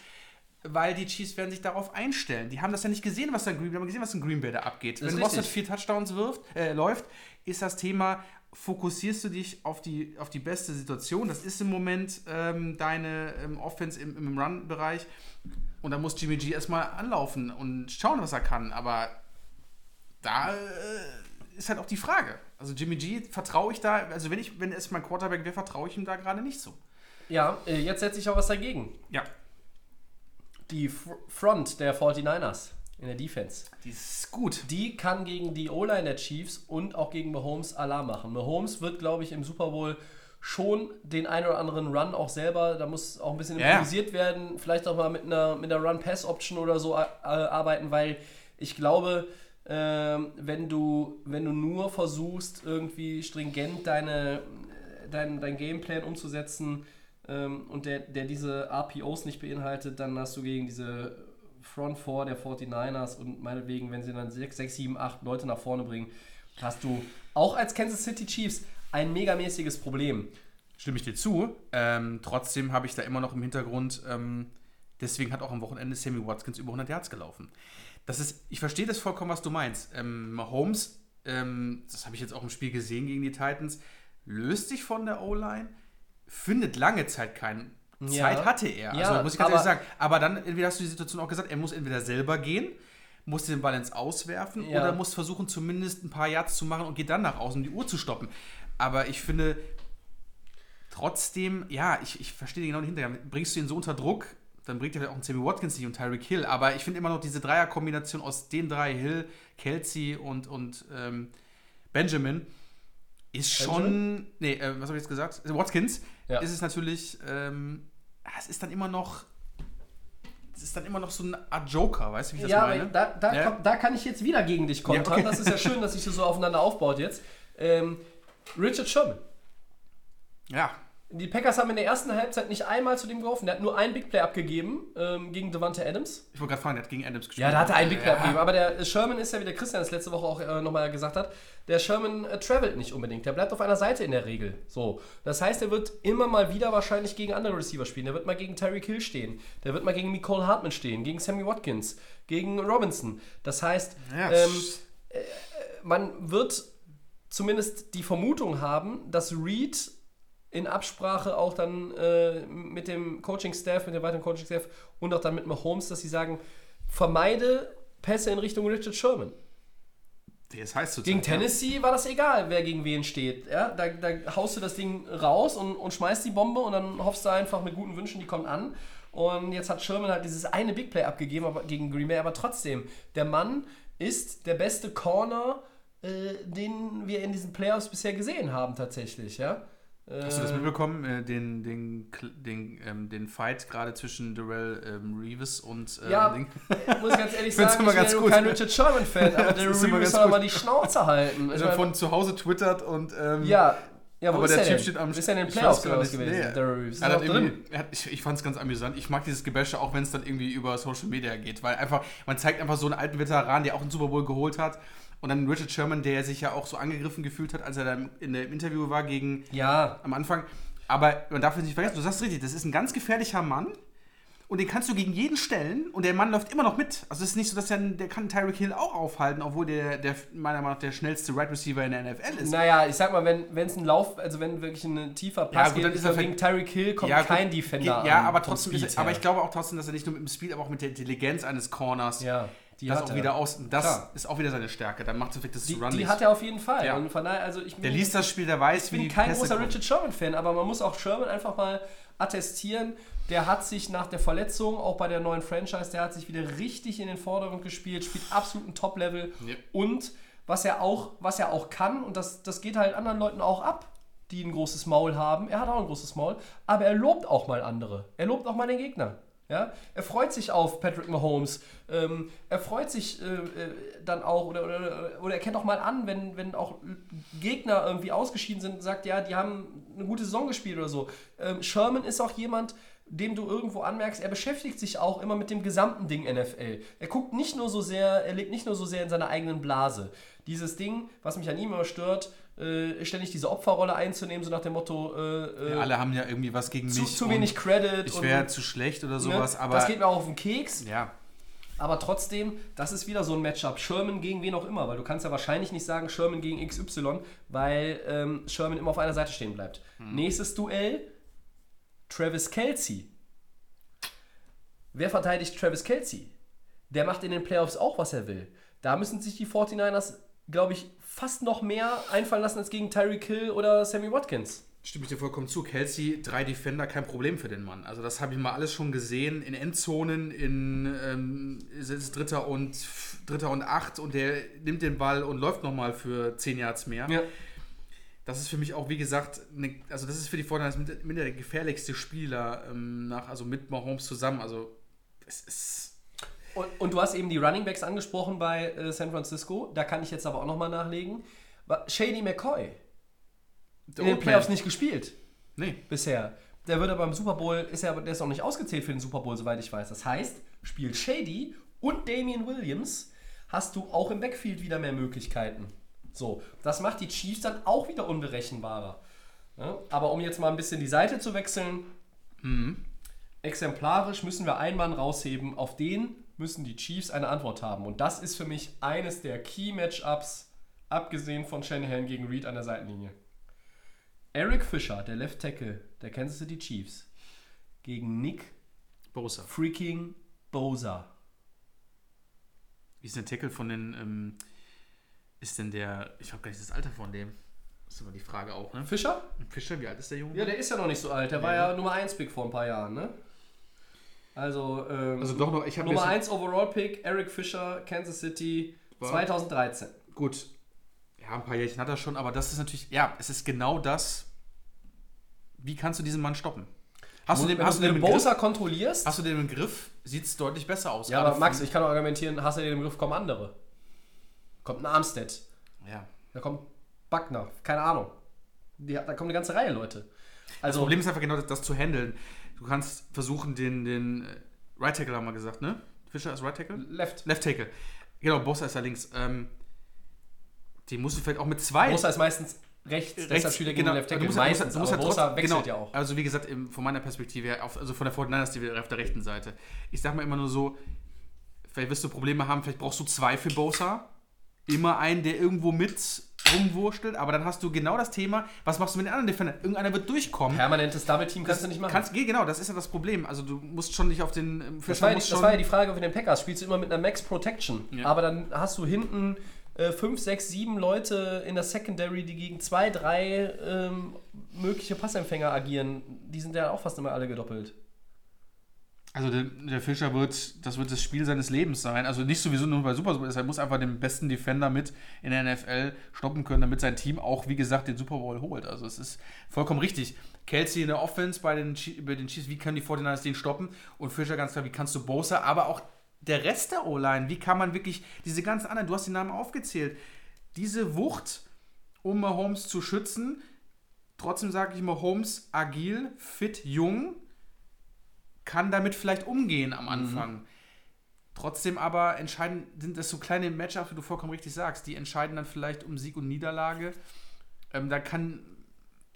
Speaker 4: Weil die Chiefs werden sich darauf einstellen. Die haben das ja nicht gesehen, was da in Green, haben gesehen, was in Green Bay da abgeht. Wenn
Speaker 3: richtig.
Speaker 4: vier Touchdowns wirft, äh, läuft, ist das Thema, fokussierst du dich auf die, auf die beste Situation. Das ist im Moment ähm, deine ähm, Offense im, im Run-Bereich. Und da muss Jimmy G erstmal anlaufen und schauen, was er kann. Aber da äh, ist halt auch die Frage. Also Jimmy G, vertraue ich da, also wenn ich, wenn es mein Quarterback wäre, vertraue ich ihm da gerade nicht so.
Speaker 3: Ja, äh, jetzt setze ich auch was dagegen.
Speaker 4: Ja.
Speaker 3: Die Fr Front der 49ers in der Defense.
Speaker 4: Die ist gut.
Speaker 3: Die kann gegen die O-Line der Chiefs und auch gegen Mahomes Alarm machen. Mahomes wird, glaube ich, im Super Bowl schon den einen oder anderen Run auch selber, da muss auch ein bisschen improvisiert werden, vielleicht auch mal mit einer, mit einer Run-Pass-Option oder so äh, arbeiten, weil ich glaube, ähm, wenn, du, wenn du nur versuchst, irgendwie stringent deine, dein, dein Gameplan umzusetzen ähm, und der, der diese RPOs nicht beinhaltet, dann hast du gegen diese Front 4 der 49ers und meinetwegen, wenn sie dann 6, 6 7, 8 Leute nach vorne bringen, hast du auch als Kansas City Chiefs ein megamäßiges Problem.
Speaker 4: Stimme ich dir zu. Ähm, trotzdem habe ich da immer noch im Hintergrund, ähm, deswegen hat auch am Wochenende Sammy Watkins über 100 Yards gelaufen. Das ist, ich verstehe das vollkommen, was du meinst. Ähm, Mahomes, ähm, das habe ich jetzt auch im Spiel gesehen gegen die Titans, löst sich von der O-Line, findet lange Zeit keinen.
Speaker 3: Ja.
Speaker 4: Zeit hatte er,
Speaker 3: Ja,
Speaker 4: also muss ich ganz
Speaker 3: aber-
Speaker 4: ehrlich sagen. Aber dann, entweder hast du die Situation auch gesagt, er muss entweder selber gehen, muss den Ball ins Auswerfen
Speaker 3: Ja.
Speaker 4: oder muss versuchen, zumindest ein paar Yards zu machen und geht dann nach außen, um die Uhr zu stoppen. Aber ich finde, trotzdem, ja, ich, ich verstehe genau den Hintergrund. Bringst du ihn so unter Druck, dann bringt er vielleicht auch einen Sammy Watkins nicht und Tyreek Hill. Aber ich finde immer noch diese Dreierkombination aus den drei, Hill, Kelsey und, und ähm, Benjamin, ist schon.
Speaker 3: Benjamin?
Speaker 4: Nee, äh, was habe ich jetzt gesagt? Watkins
Speaker 3: Ja.
Speaker 4: ist es natürlich. Ähm, ja, es ist dann immer noch. Es ist dann immer noch so eine Art Joker, weißt du, wie ich das
Speaker 3: Ja,
Speaker 4: meine?
Speaker 3: aber da, da,
Speaker 4: Ja?
Speaker 3: da kann ich jetzt wieder gegen dich kontern.
Speaker 4: Ja, okay.
Speaker 3: Das ist ja schön, dass sich das so aufeinander aufbaut jetzt. Ähm, Richard Sherman.
Speaker 4: ja.
Speaker 3: Die Packers haben in der ersten Halbzeit nicht einmal zu dem geworfen. Der hat nur einen Big Play abgegeben ähm, gegen Devante Adams.
Speaker 4: Ich wollte gerade fragen, der hat gegen Adams gespielt.
Speaker 3: Ja, da hat er einen Big Play
Speaker 4: Ja.
Speaker 3: abgegeben. Aber der Sherman ist ja, wie der Christian das letzte Woche auch äh, nochmal gesagt hat, der Sherman äh, travelt nicht unbedingt. Der bleibt auf einer Seite in der Regel. So. Das heißt, er wird immer mal wieder wahrscheinlich gegen andere Receiver spielen. Der wird mal gegen Tyreek Hill stehen. Der wird mal gegen Nicole Hartman stehen. Gegen Sammy Watkins. Gegen Robinson. Das heißt,
Speaker 4: Ja,
Speaker 3: ähm, man wird zumindest die Vermutung haben, dass Reed in Absprache auch dann äh, mit dem Coaching-Staff, mit dem weiteren Coaching-Staff und auch dann mit Mahomes, dass sie sagen, vermeide Pässe in Richtung Richard Sherman.
Speaker 4: das heißt
Speaker 3: Gegen
Speaker 4: ja.
Speaker 3: Tennessee war das egal, wer gegen wen steht. Ja, da, da haust du das Ding raus und, und schmeißt die Bombe und dann hoffst du einfach mit guten Wünschen, die kommt an. Und jetzt hat Sherman halt dieses eine Big Play abgegeben aber gegen Green Bay, aber trotzdem, der Mann ist der beste Corner, äh, den wir in diesen Playoffs bisher gesehen haben, tatsächlich. Ja?
Speaker 4: Hast du das mitbekommen? Äh, den, den, den, ähm, den Fight gerade zwischen Darrell ähm, Reeves und ähm,
Speaker 3: Ja, muss ich ganz ehrlich sagen, ich bin
Speaker 4: gut.
Speaker 3: kein Richard Sherman-Fan, aber
Speaker 4: immer
Speaker 3: Reeves soll mal die Schnauze halten. Ich
Speaker 4: Also
Speaker 3: mein,
Speaker 4: von zu Hause twittert und ähm,
Speaker 3: ja, ja, wo
Speaker 4: aber
Speaker 3: ist
Speaker 4: der Typ
Speaker 3: denn?
Speaker 4: steht am
Speaker 3: ist er in den
Speaker 4: ich
Speaker 3: Playoffs gewesen?
Speaker 4: Nee.
Speaker 3: Der Reeves.
Speaker 4: Er hat
Speaker 3: drin?
Speaker 4: er hat, ich ich fand es ganz amüsant. Ich mag dieses Gebäsche, auch wenn es dann irgendwie über Social Media geht, weil einfach, man zeigt einfach so einen alten Veteran, der auch einen Super Bowl geholt hat. Und dann Richard Sherman, der sich ja auch so angegriffen gefühlt hat, als er dann in dem Interview war gegen
Speaker 3: Ja,
Speaker 4: am Anfang. Aber man darf es nicht vergessen, du sagst richtig, das ist ein ganz gefährlicher Mann. und den kannst du gegen jeden stellen und der Mann läuft immer noch mit. Also es ist nicht so, dass der, der kann Tyreek Hill auch aufhalten, obwohl der, der meiner Meinung nach der schnellste Wide Receiver in der NFL ist.
Speaker 3: Naja, ich sag mal, wenn es ein Lauf, also wenn wirklich ein tiefer Pass
Speaker 4: Ja, gut, dann
Speaker 3: geht,
Speaker 4: ist er
Speaker 3: gegen
Speaker 4: ver-
Speaker 3: Tyreek Hill kommt
Speaker 4: gut,
Speaker 3: kein Defender
Speaker 4: Ja,
Speaker 3: an
Speaker 4: aber trotzdem, ist, er- aber ich glaube auch trotzdem, dass er nicht nur mit dem Speed, aber auch mit der Intelligenz eines Corners
Speaker 3: Ja, die
Speaker 4: das
Speaker 3: hat
Speaker 4: auch
Speaker 3: er.
Speaker 4: wieder aus. Das
Speaker 3: Klar.
Speaker 4: ist auch wieder seine Stärke. Dann macht es wirklich das
Speaker 3: Die,
Speaker 4: Run
Speaker 3: die hat er auf jeden Fall.
Speaker 4: Ja.
Speaker 3: Und von daher, also ich
Speaker 4: Der
Speaker 3: bin-
Speaker 4: liest das Spiel, der weiß,
Speaker 3: Ich
Speaker 4: wie
Speaker 3: bin
Speaker 4: die
Speaker 3: kein
Speaker 4: Pässe
Speaker 3: großer
Speaker 4: kommen.
Speaker 3: Richard Sherman-Fan, aber man muss auch Sherman einfach mal attestieren. Der hat sich nach der Verletzung, auch bei der neuen Franchise, der hat sich wieder richtig in den Vordergrund gespielt, spielt absolut ein Top-Level.
Speaker 4: Ja.
Speaker 3: Und was er auch, was er auch kann, und das, das geht halt anderen Leuten auch ab, die ein großes Maul haben. Er hat auch ein großes Maul, aber er lobt auch mal andere. Er lobt auch mal den Gegner. Ja? Er freut sich auf Patrick Mahomes. Ähm, er freut sich äh, äh, dann auch, oder, oder, oder er kennt auch mal an, wenn, wenn auch Gegner irgendwie ausgeschieden sind und sagt, ja, die haben eine gute Saison gespielt oder so. Ähm, Sherman ist auch jemand, dem du irgendwo anmerkst, er beschäftigt sich auch immer mit dem gesamten Ding NFL. Er guckt nicht nur so sehr, er lebt nicht nur so sehr in seiner eigenen Blase. Dieses Ding, was mich an ihm immer stört, äh, ständig diese Opferrolle einzunehmen, so nach dem Motto, äh, äh,
Speaker 4: Ja, alle haben ja irgendwie was gegen
Speaker 3: zu,
Speaker 4: mich.
Speaker 3: zu wenig Credit.
Speaker 4: Ich wäre zu schlecht oder
Speaker 3: ne?
Speaker 4: sowas, aber.
Speaker 3: das geht mir auch auf den Keks.
Speaker 4: ja.
Speaker 3: Aber trotzdem, das ist wieder so ein Matchup. Sherman gegen wen auch immer, weil du kannst ja wahrscheinlich nicht sagen Sherman gegen XY, weil ähm, Sherman immer auf einer Seite stehen bleibt. Nächstes Duell, Travis Kelsey. Wer verteidigt Travis Kelsey? Der macht in den Playoffs auch, was er will. Da müssen sich die 49ers, glaube ich, fast noch mehr einfallen lassen als gegen Tyreek Hill oder Sammy Watkins.
Speaker 4: Stimme ich dir vollkommen zu. Kelsey, drei Defender, kein Problem für den Mann. Also das habe ich mal alles schon gesehen in Endzonen, in ähm, Dritter und Dritter und Acht und der nimmt den Ball und läuft nochmal für 10 Yards mehr.
Speaker 3: Ja.
Speaker 4: Das ist für mich auch, wie gesagt, ne, also das ist für die Vorteile mit, mit der gefährlichste Spieler ähm, nach, also mit Mahomes zusammen. Also es ist.
Speaker 3: Und, und du hast eben die Running Backs angesprochen bei äh, San Francisco. Da kann ich jetzt aber auch nochmal nachlegen. Shady McCoy. In den Playoffs nicht gespielt
Speaker 4: Nee.
Speaker 3: bisher. Der wird aber im Super Bowl, ist ja, der ist auch nicht ausgezählt für den Super Bowl, soweit ich weiß. Das heißt, spielt Shady und Damian Williams, hast du auch im Backfield wieder mehr Möglichkeiten. So, das macht die Chiefs dann auch wieder unberechenbarer. Ja, aber um jetzt mal ein bisschen die Seite zu wechseln, exemplarisch müssen wir einen Mann rausheben, auf den müssen die Chiefs eine Antwort haben. Und das ist für mich eines der Key-Matchups, abgesehen von Shanahan gegen Reed an der Seitenlinie. Eric Fischer, der Left Tackle der Kansas City Chiefs, gegen Nick
Speaker 4: Bosa.
Speaker 3: freaking Bosa.
Speaker 4: Wie ist der Tackle von den. Ähm, ist denn der. Ich habe gar nicht das Alter von dem. Das ist immer die Frage auch, ne?
Speaker 3: Fischer?
Speaker 4: Fischer, wie alt ist der Junge?
Speaker 3: Ja, der ist ja noch nicht so alt. Der war ja Nummer 1 Pick vor ein paar Jahren, ne? Also, ähm,
Speaker 4: Also doch noch, ich habe
Speaker 3: Nummer 1 Overall Pick, Eric Fischer, Kansas City,
Speaker 4: War-
Speaker 3: 2013.
Speaker 4: Gut. Ja, ein paar Jährchen hat er schon, aber das ist natürlich, ja, es ist genau das. Wie kannst du diesen Mann stoppen? Hast du den,
Speaker 3: Wenn
Speaker 4: hast du den
Speaker 3: den? Bosa kontrollierst,
Speaker 4: Hast du den im Griff? Sieht es deutlich besser aus.
Speaker 3: ja, aber Max, ich kann auch argumentieren, hast du den im Griff, kommen andere. Kommt ein Armstead,
Speaker 4: Ja.
Speaker 3: da kommt Buckner, keine Ahnung. Die, da kommt eine ganze Reihe Leute.
Speaker 4: Das
Speaker 3: Also,
Speaker 4: Problem ist einfach genau das, das zu handeln. Du kannst versuchen, den, den äh, Right Tackle haben wir gesagt, ne? Fischer ist Right Tackle?
Speaker 3: Left.
Speaker 4: Left Tackle. Genau, Bosa ist da links. Ähm, den musst du vielleicht auch mit zwei.
Speaker 3: Bosa ist meistens rechts, deshalb spielt er gegen
Speaker 4: genau.
Speaker 3: Left
Speaker 4: Du
Speaker 3: Tackle.
Speaker 4: musst, ja-
Speaker 3: meistens,
Speaker 4: du musst, du musst
Speaker 3: Bosa
Speaker 4: ja
Speaker 3: wechselt
Speaker 4: trotz-
Speaker 3: ja
Speaker 4: genau,
Speaker 3: auch.
Speaker 4: Also wie gesagt, im, von meiner Perspektive her, auf, also von der Fortniners, die auf der rechten Seite. Ich sag mal immer nur so, vielleicht wirst du Probleme haben, vielleicht brauchst du zwei für Bosa. Immer einen, der irgendwo mit rumwurschtelt, aber dann hast du genau das Thema, was machst du mit den anderen Defender? Irgendeiner wird durchkommen.
Speaker 3: Permanentes Double-Team kannst du nicht machen.
Speaker 4: Kannst, geh, genau, das ist ja das Problem. Also du musst schon nicht auf den ähm,
Speaker 3: Das war, ja das war ja die Frage für den Packers. Spielst du immer mit einer Max Protection?
Speaker 4: Ja.
Speaker 3: Aber dann hast du hinten 5, 6, 7 Leute in der Secondary, die gegen zwei, drei ähm, mögliche Passempfänger agieren. Die sind ja auch fast immer alle gedoppelt.
Speaker 4: Also der, der Fischer wird, das wird das Spiel seines Lebens sein. Also nicht sowieso nur bei Super Bowl, er muss einfach den besten Defender mit in der NFL stoppen können, damit sein Team auch, wie gesagt, den Super Bowl holt. Also es ist vollkommen richtig. Kelsey in der Offense bei den, bei den Chiefs, wie können die 49ers den stoppen? Und Fischer ganz klar, wie kannst du Bosa, aber auch der Rest der O-Line, wie kann man wirklich diese ganzen anderen, du hast die Namen aufgezählt, diese Wucht, um Mahomes zu schützen, trotzdem sage ich Mahomes agil, fit, jung, kann damit vielleicht umgehen am Anfang. Trotzdem aber entscheiden, sind das so kleine Matchups, wie du vollkommen richtig sagst, die entscheiden dann vielleicht um Sieg und Niederlage. Ähm, da kann,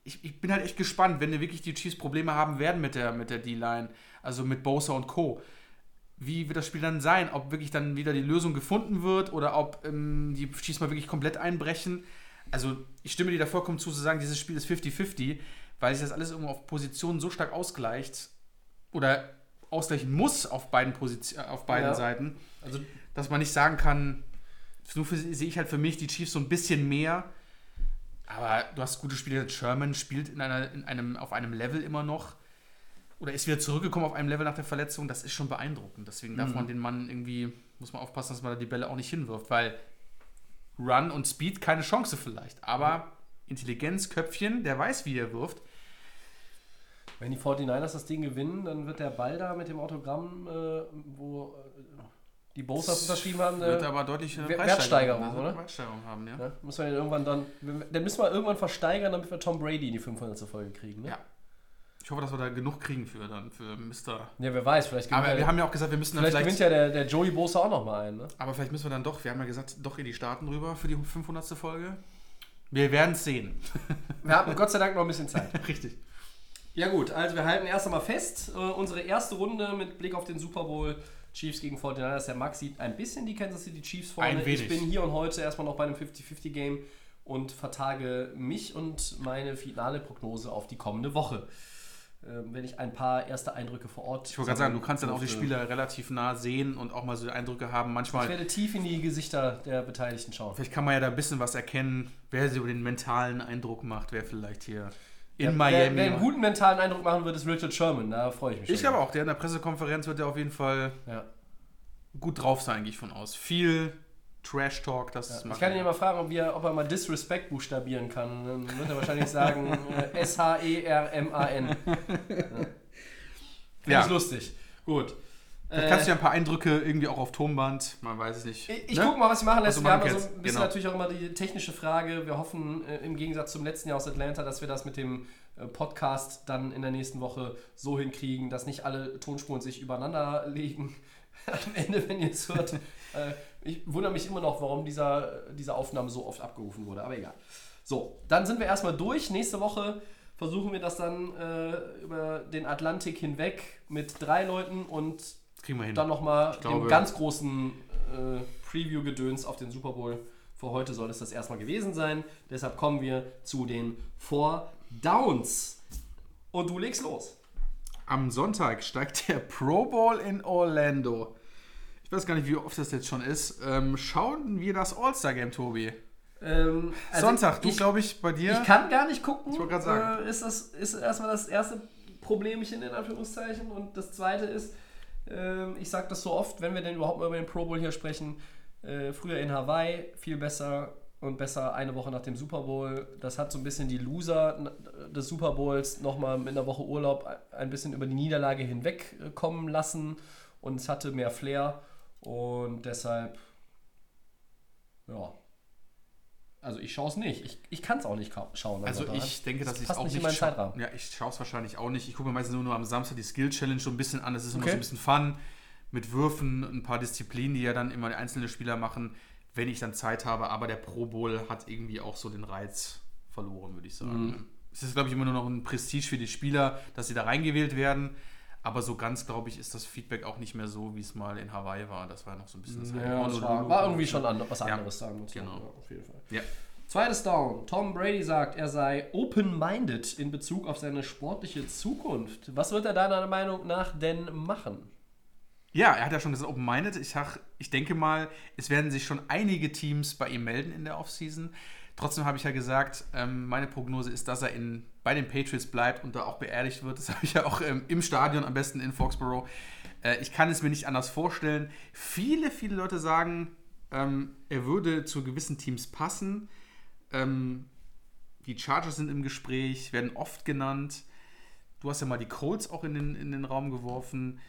Speaker 4: ich, ich bin halt echt gespannt, wenn wir wirklich die Chiefs Probleme haben werden mit der, mit der D-Line, also mit Bosa und Co. Wie wird das Spiel dann sein? Ob wirklich dann wieder die Lösung gefunden wird oder ob ähm, die Chiefs mal wirklich komplett einbrechen. Also ich stimme dir da vollkommen zu, zu sagen, dieses Spiel ist 50-50, weil sich das alles irgendwo auf Positionen so stark ausgleicht oder ausgleichen muss auf beiden, Position, auf beiden
Speaker 3: Ja.
Speaker 4: Seiten,
Speaker 3: Also
Speaker 4: dass man nicht sagen kann, nur für, sehe ich halt für mich die Chiefs so ein bisschen mehr. Aber du hast gute Spiele. Sherman spielt in einer, in einem, auf einem Level immer noch. Oder ist wieder zurückgekommen auf einem Level nach der Verletzung. Das ist schon beeindruckend. Deswegen darf man den Mann irgendwie, muss man aufpassen, dass man da die Bälle auch nicht hinwirft. Weil Run und Speed keine Chance vielleicht. Aber Intelligenz, Köpfchen, der weiß, wie er wirft.
Speaker 3: Wenn die 49ers das Ding gewinnen, dann wird der Ball da mit dem Autogramm, äh, wo äh, die Bosas unterschrieben haben,
Speaker 4: Wird
Speaker 3: äh,
Speaker 4: aber deutlich
Speaker 3: Wer- Wertsteigerung, oder?
Speaker 4: Wertsteigerung haben, ja.
Speaker 3: ja, müssen wir irgendwann dann, den müssen wir irgendwann versteigern, damit wir Tom Brady in die 500. Folge kriegen. Ne?
Speaker 4: Ja. Ich hoffe, dass wir da genug kriegen für dann, für Mr.
Speaker 3: ja, wer weiß, vielleicht gewinnt,
Speaker 4: Aber
Speaker 3: ja,
Speaker 4: wir haben ja auch gesagt, wir müssen dann
Speaker 3: vielleicht
Speaker 4: vielleicht.
Speaker 3: gewinnt ja der, der Joey Bosa auch nochmal einen. Ne?
Speaker 4: aber vielleicht müssen wir dann doch, wir haben ja gesagt, doch in die Staaten rüber für die 500. Folge. Wir werden es sehen.
Speaker 3: Wir haben Gott sei Dank noch ein bisschen Zeit.
Speaker 4: Richtig.
Speaker 3: Ja gut, also wir halten erst einmal fest, äh, unsere erste Runde mit Blick auf den Super Bowl Chiefs gegen 49ers. Der Max sieht ein bisschen die Kansas City Chiefs vorne. Ich bin hier und heute erstmal noch bei einem 50-50 Game und vertage mich und meine finale Prognose auf die kommende Woche. Ähm, wenn ich ein paar erste Eindrücke vor Ort.
Speaker 4: Ich wollte gerade sagen, du kannst dann auch die. Spieler relativ nah sehen und auch mal so Eindrücke haben.
Speaker 3: Ich
Speaker 4: Manchmal,
Speaker 3: werde tief in die Gesichter der Beteiligten schauen.
Speaker 4: vielleicht kann man ja da ein bisschen was erkennen, wer so den mentalen Eindruck macht, wer vielleicht hier in
Speaker 3: Wer,
Speaker 4: Miami.
Speaker 3: wer einen guten mentalen Eindruck machen wird, ist Richard Sherman. Da freue ich mich
Speaker 4: ich
Speaker 3: schon.
Speaker 4: glaube auch, der in der Pressekonferenz wird ja auf jeden Fall
Speaker 3: Ja.
Speaker 4: gut drauf sein, gehe ich von aus. Viel Trash-Talk, das
Speaker 3: Ich kann ihn ja mal fragen, ob, wir, ob er mal Disrespect buchstabieren kann. Dann wird er wahrscheinlich sagen äh, S-H-E-R-M-A-N. Ja. Finde
Speaker 4: Ja.
Speaker 3: ich lustig. Gut.
Speaker 4: Vielleicht kannst du ja ein paar Eindrücke irgendwie auch auf Tonband, man weiß es nicht.
Speaker 3: Ich, ich
Speaker 4: ne?
Speaker 3: gucke mal, was ich machen lässt.
Speaker 4: du
Speaker 3: Wir haben
Speaker 4: machen
Speaker 3: also ein bisschen
Speaker 4: Genau.
Speaker 3: natürlich auch immer die technische Frage. Wir hoffen äh, im Gegensatz zum letzten Jahr aus Atlanta, dass wir das mit dem äh, Podcast dann in der nächsten Woche so hinkriegen, dass nicht alle Tonspuren sich übereinander legen. Am Ende, wenn ihr es hört. Äh, ich wundere mich immer noch, warum dieser, diese Aufnahme so oft abgerufen wurde. Aber egal. So, dann sind wir erstmal durch. Nächste Woche versuchen wir das dann äh, über den Atlantik hinweg mit drei Leuten und
Speaker 4: kriegen wir hin.
Speaker 3: dann nochmal dem ganz großen äh, Preview-Gedöns auf den Super Bowl. Für heute soll es das erstmal gewesen sein. Deshalb kommen wir zu den Four Downs. Und du legst los.
Speaker 4: Am Sonntag steigt der Pro Bowl in Orlando. Ich weiß gar nicht, wie oft das jetzt schon ist. Ähm, schauen wir das All-Star-Game, Tobi.
Speaker 3: Ähm, also
Speaker 4: Sonntag, du glaube ich bei dir.
Speaker 3: ich kann gar nicht gucken.
Speaker 4: Ich wollte gerade sagen.
Speaker 3: Äh, ist das ist erstmal das erste Problemchen in Anführungszeichen. Und das zweite ist, ich sage das so oft, wenn wir denn überhaupt mal über den Pro Bowl hier sprechen, äh, früher in Hawaii viel besser und besser eine Woche nach dem Super Bowl. Das hat so ein bisschen die Loser des Super Bowls nochmal mit einer Woche Urlaub ein bisschen über die Niederlage hinwegkommen lassen und es hatte mehr Flair und deshalb, ja. Also ich schaue es nicht. Ich, ich kann es auch nicht schauen.
Speaker 4: Also
Speaker 3: Sonntag.
Speaker 4: ich denke, dass
Speaker 3: Das
Speaker 4: ich es auch
Speaker 3: nicht
Speaker 4: nicht
Speaker 3: in meinen
Speaker 4: scha-
Speaker 3: Zeitrahmen.
Speaker 4: Ja, ich schaue es wahrscheinlich auch nicht. Ich gucke mir meistens nur, nur am Samstag die Skill Challenge so ein bisschen an. Das ist immer
Speaker 3: Okay.
Speaker 4: so ein bisschen Fun mit Würfen, ein paar Disziplinen, die ja dann immer die einzelnen Spieler machen, wenn ich dann Zeit habe. Aber der Pro Bowl hat irgendwie auch so den Reiz verloren, würde ich sagen.
Speaker 3: Mhm.
Speaker 4: Es ist, glaube ich, immer nur noch ein Prestige für die Spieler, dass sie da reingewählt werden. Aber so ganz, glaube ich, ist das Feedback auch nicht mehr so, wie es mal in Hawaii war. Das war noch so ein bisschen das
Speaker 3: ja, das war, war irgendwie schon an, was
Speaker 4: Ja,
Speaker 3: anderes sagen muss.
Speaker 4: genau.
Speaker 3: Ja, auf jeden Fall.
Speaker 4: Ja.
Speaker 3: Zweites Down. Tom Brady sagt, er sei open-minded in Bezug auf seine sportliche Zukunft. Was wird er deiner Meinung nach denn machen?
Speaker 4: Ja, er hat ja schon gesagt, open-minded. Ich, sag- ich denke mal, es werden sich schon einige Teams bei ihm melden in der Offseason. Trotzdem habe ich ja gesagt, ähm, meine Prognose ist, dass er in, bei den Patriots bleibt und da auch beerdigt wird. Das habe ich ja auch ähm, im Stadion, am besten in Foxborough. Äh, ich kann es mir nicht anders vorstellen. Viele, viele Leute sagen, ähm, er würde zu gewissen Teams passen. Ähm, die Chargers sind im Gespräch, werden oft genannt. Du hast ja mal die Colts auch in den, in den Raum geworfen.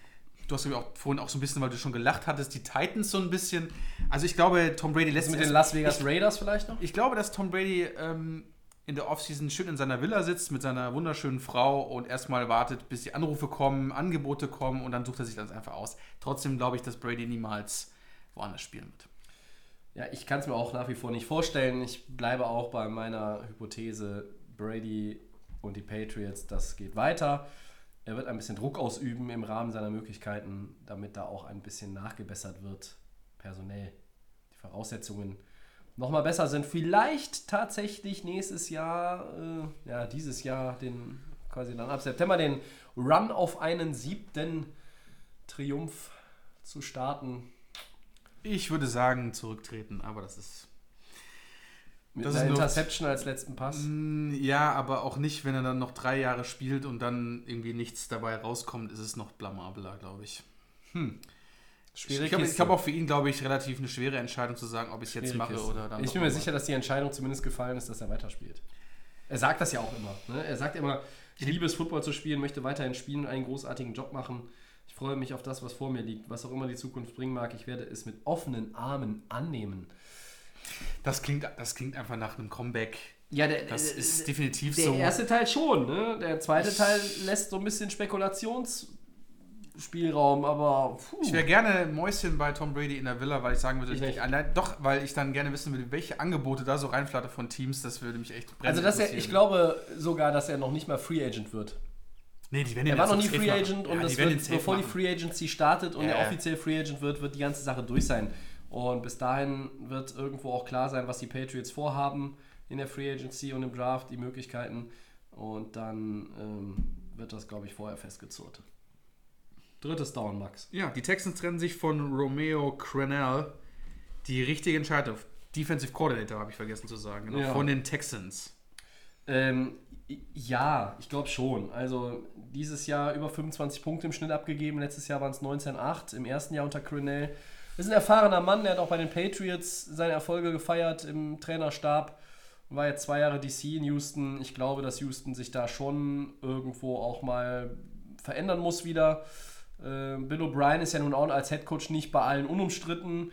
Speaker 4: Du hast ja auch vorhin auch so ein bisschen, weil du schon gelacht hattest, die Titans so ein bisschen. Also ich glaube, Tom Brady lässt
Speaker 3: Mit den Las Vegas Raiders vielleicht noch?
Speaker 4: ich glaube, dass Tom Brady ähm, in der Offseason schön in seiner Villa sitzt mit seiner wunderschönen Frau und erstmal wartet, bis die Anrufe kommen, Angebote kommen und dann sucht er sich das einfach aus. Trotzdem glaube ich, dass Brady niemals woanders spielen wird.
Speaker 3: Ja, ich kann es mir auch nach wie vor nicht vorstellen. Ich bleibe auch bei meiner Hypothese, Brady und die Patriots, das geht weiter. Er wird ein bisschen Druck ausüben im Rahmen seiner Möglichkeiten, damit da auch ein bisschen nachgebessert wird, personell. Die Voraussetzungen nochmal besser sind. Vielleicht tatsächlich nächstes Jahr, äh, ja, dieses Jahr, den quasi dann ab September, den Run auf einen siebten Triumph zu starten.
Speaker 4: Ich würde sagen, zurücktreten, aber das ist.
Speaker 3: Mit
Speaker 4: Das
Speaker 3: einer Interception als letzten Pass.
Speaker 4: Mm, Ja, aber auch nicht, wenn er dann noch drei Jahre spielt und dann irgendwie nichts dabei rauskommt, ist es noch blamabler, glaube ich.
Speaker 3: Schwierige
Speaker 4: ich glaube
Speaker 3: Kiste.
Speaker 4: glaub auch für ihn, glaube ich, relativ eine schwere Entscheidung zu sagen, ob ich es jetzt mache
Speaker 3: Kiste.
Speaker 4: oder dann.
Speaker 3: Ich bin mir
Speaker 4: mal.
Speaker 3: sicher, dass die Entscheidung zumindest gefallen ist, dass er weiterspielt. Er sagt das ja auch immer. Ne? Er sagt immer, ich liebe es, Football zu spielen, möchte weiterhin spielen und einen großartigen Job machen. Ich freue mich auf das, was vor mir liegt. Was auch immer die Zukunft bringen mag, ich werde es mit offenen Armen annehmen.
Speaker 4: Das klingt, das klingt einfach nach einem Comeback.
Speaker 3: Ja, der,
Speaker 4: Das
Speaker 3: der-
Speaker 4: ist definitiv
Speaker 3: der
Speaker 4: so.
Speaker 3: erste Teil schon. Ne? Der zweite Teil lässt so ein bisschen Spekulationsspielraum, aber puh.
Speaker 4: Ich wäre gerne Mäuschen bei Tom Brady in der Villa, weil ich sagen würde,
Speaker 3: Ich nicht.
Speaker 4: allein, doch, weil ich dann gerne wissen würde, welche Angebote da so reinflattern von Teams, das würde mich echt brennend
Speaker 3: also, dass er, ich glaube sogar, dass er noch nicht mal Free Agent wird.
Speaker 4: Nee, die werden
Speaker 3: Er war noch nie Free
Speaker 4: machen.
Speaker 3: Agent und
Speaker 4: ja,
Speaker 3: das
Speaker 4: die
Speaker 3: wird, bevor die
Speaker 4: machen.
Speaker 3: Free Agency startet und
Speaker 4: Ja,
Speaker 3: er offiziell Free Agent wird, wird die ganze Sache durch sein. Und bis dahin wird irgendwo auch klar sein, was die Patriots vorhaben in der Free Agency und im Draft, die Möglichkeiten. Und dann ähm, wird das, glaube ich, vorher festgezurrt. Drittes Down, Max.
Speaker 4: Ja, die Texans trennen sich von Romeo Crennel. Die richtige Entscheidung. Defensive Coordinator, habe ich vergessen zu sagen. Genau,
Speaker 3: Ja.
Speaker 4: Von den Texans.
Speaker 3: Ähm, ja, ich glaube schon. Also dieses Jahr über 25 Punkte im Schnitt abgegeben. Letztes Jahr waren es 19,8. Im ersten Jahr unter Cornell. Ist ein erfahrener Mann, der hat auch bei den Patriots seine Erfolge gefeiert im Trainerstab. War jetzt zwei Jahre DC in Houston. Ich glaube, dass Houston sich da schon irgendwo auch mal verändern muss wieder. Ähm, Bill O'Brien ist ja nun auch als Headcoach nicht bei allen unumstritten.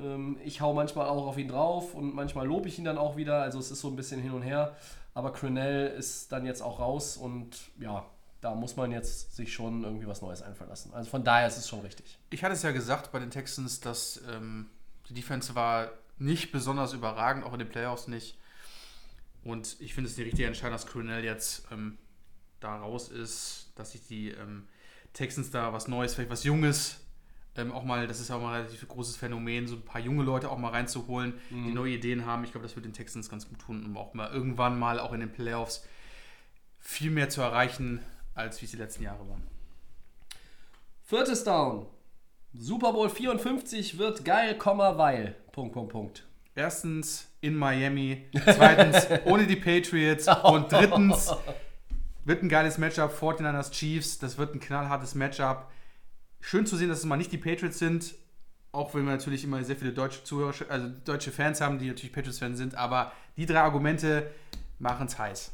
Speaker 3: Ähm, ich hau manchmal auch auf ihn drauf und manchmal lobe ich ihn dann auch wieder. Also es ist so ein bisschen hin und her. Aber Crenell ist dann jetzt auch raus und ja, da muss man jetzt sich schon irgendwie was Neues einfallen lassen. Also von daher ist es schon richtig.
Speaker 4: Ich hatte es ja gesagt bei den Texans, dass ähm, die Defense war nicht besonders überragend, auch in den Playoffs nicht. Und ich finde es die richtige Entscheidung, dass Cornell jetzt ähm, da raus ist, dass sich die ähm, Texans da was Neues, vielleicht was Junges, ähm, auch mal, das ist ja auch mal ein relativ großes Phänomen, so ein paar junge Leute auch mal reinzuholen, die neue Ideen haben. Ich glaube, das wird den Texans ganz gut tun, um auch mal irgendwann mal auch in den Playoffs viel mehr zu erreichen, als wie es die letzten Jahre waren.
Speaker 3: Viertes Down. Super Bowl 54 wird geil, Komma, weil. Punkt, Punkt, Punkt.
Speaker 4: Erstens in Miami, zweitens ohne die Patriots und drittens wird ein geiles Matchup 49ers Chiefs, das wird ein knallhartes Matchup. Schön zu sehen, dass es mal nicht die Patriots sind, auch wenn wir natürlich immer sehr viele deutsche Zuhörer, also deutsche Fans haben, die natürlich Patriots-Fans sind, aber die drei Argumente machen es heiß.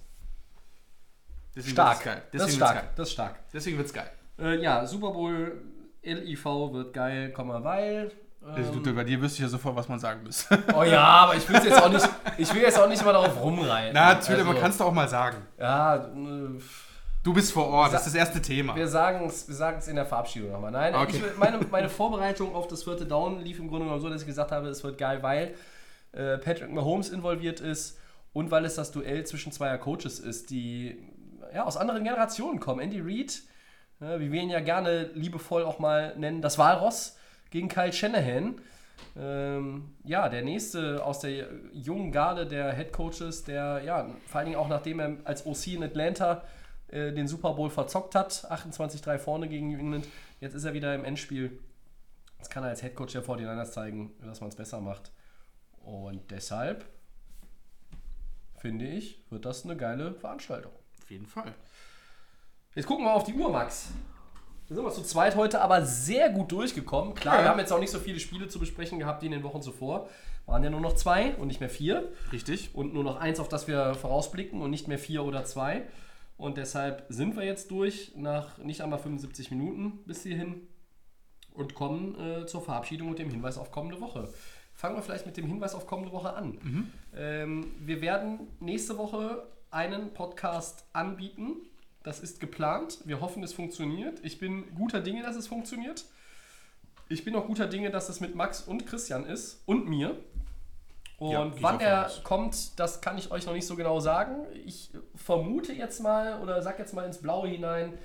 Speaker 4: Deswegen
Speaker 3: Stark.
Speaker 4: geil.
Speaker 3: Das ist
Speaker 4: Deswegen
Speaker 3: stark.
Speaker 4: geil.
Speaker 3: Das ist stark.
Speaker 4: Deswegen wird's geil.
Speaker 3: Äh, ja, Super Bowl LIV wird geil, Komma, weil. Ähm,
Speaker 4: bei dir wüsste ich ja sofort, was man sagen muss.
Speaker 3: oh ja, aber ich will jetzt auch nicht, ich will jetzt auch nicht mal darauf rumreiten.
Speaker 4: Na, natürlich,
Speaker 3: Also,
Speaker 4: man kann es doch auch mal sagen.
Speaker 3: Ja, äh,
Speaker 4: Du bist vor Ort, das ist das erste Thema.
Speaker 3: Wir sagen es wir sagen's in der Verabschiedung nochmal. Nein,
Speaker 4: Okay.
Speaker 3: ich, meine, meine Vorbereitung auf das vierte Down lief im Grunde genommen so, dass ich gesagt habe, es wird geil, weil äh, Patrick Mahomes involviert ist und weil es das Duell zwischen zweier Coaches ist, die ja, aus anderen Generationen kommen. Andy Reid, äh, wie wir ihn ja gerne liebevoll auch mal nennen, das Walross gegen Kyle Shanahan. Ähm, ja, der nächste aus der jungen Garde der Head Coaches, der ja, vor allen Dingen auch nachdem er als OC in Atlanta äh, den Super Bowl verzockt hat, 28-3 vorne gegen New England, jetzt ist er wieder im Endspiel. Jetzt kann er als Head Coach der 49ers zeigen, dass man es besser macht. Und deshalb finde ich, wird das eine geile Veranstaltung.
Speaker 4: Auf jeden Fall.
Speaker 3: Jetzt gucken wir auf die Uhr, Max. Wir sind wir zu zweit heute aber sehr gut durchgekommen. Klar,
Speaker 4: Ja.
Speaker 3: wir haben jetzt auch nicht so viele Spiele zu besprechen gehabt wie in den Wochen zuvor. Waren ja nur noch zwei und nicht mehr vier.
Speaker 4: Richtig.
Speaker 3: Und nur noch eins, auf das wir vorausblicken und nicht mehr vier oder zwei. Und deshalb sind wir jetzt durch nach nicht einmal 75 Minuten bis hierhin und kommen äh, zur Verabschiedung und dem Hinweis auf kommende Woche. Fangen wir vielleicht mit dem Hinweis auf kommende Woche an. Ähm, wir werden nächste Woche einen Podcast anbieten. Das ist geplant. Wir hoffen, es funktioniert. Ich bin guter Dinge, dass es funktioniert. Ich bin auch guter Dinge, dass es mit Max und Christian ist und mir. Und
Speaker 4: Ja,
Speaker 3: wann
Speaker 4: von aus.
Speaker 3: kommt, das kann ich euch noch nicht so genau sagen. Ich vermute jetzt mal oder sag jetzt mal ins Blaue hinein,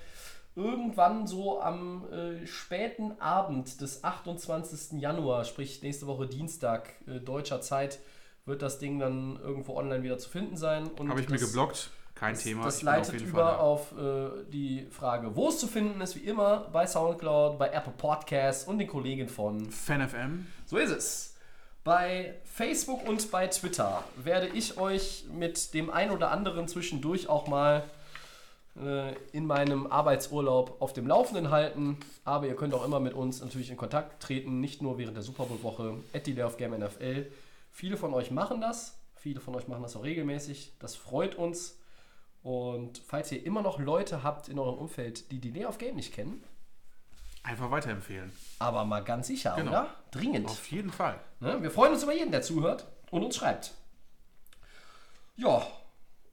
Speaker 3: irgendwann so am äh, späten Abend des 28. Januar, sprich nächste Woche Dienstag äh, deutscher Zeit, wird das Ding dann irgendwo online wieder zu finden sein.
Speaker 4: Habe ich mir geblockt. Kein Thema.
Speaker 3: das
Speaker 4: ich auf
Speaker 3: leitet
Speaker 4: jeden
Speaker 3: über
Speaker 4: Fall da.
Speaker 3: auf äh, die Frage, wo es zu finden ist, wie immer bei Soundcloud, bei Apple Podcasts und den Kollegen von
Speaker 4: FanFM.
Speaker 3: so ist es. Bei Facebook und bei Twitter werde ich euch mit dem ein oder anderen zwischendurch auch mal äh, in meinem Arbeitsurlaub auf dem Laufenden halten. Aber ihr könnt auch immer mit uns natürlich in Kontakt treten, nicht nur während der Super Bowl-Woche, at NFL. Viele von euch machen das, viele von euch machen das auch regelmäßig. Das freut uns. Und falls ihr immer noch Leute habt in eurem Umfeld, die die Day of Game nicht kennen,
Speaker 4: Einfach weiterempfehlen.
Speaker 3: aber mal ganz sicher,
Speaker 4: Genau.
Speaker 3: oder? Dringend.
Speaker 4: Auf jeden Fall.
Speaker 3: Ne? Wir freuen uns über jeden, der zuhört und uns schreibt. Ja,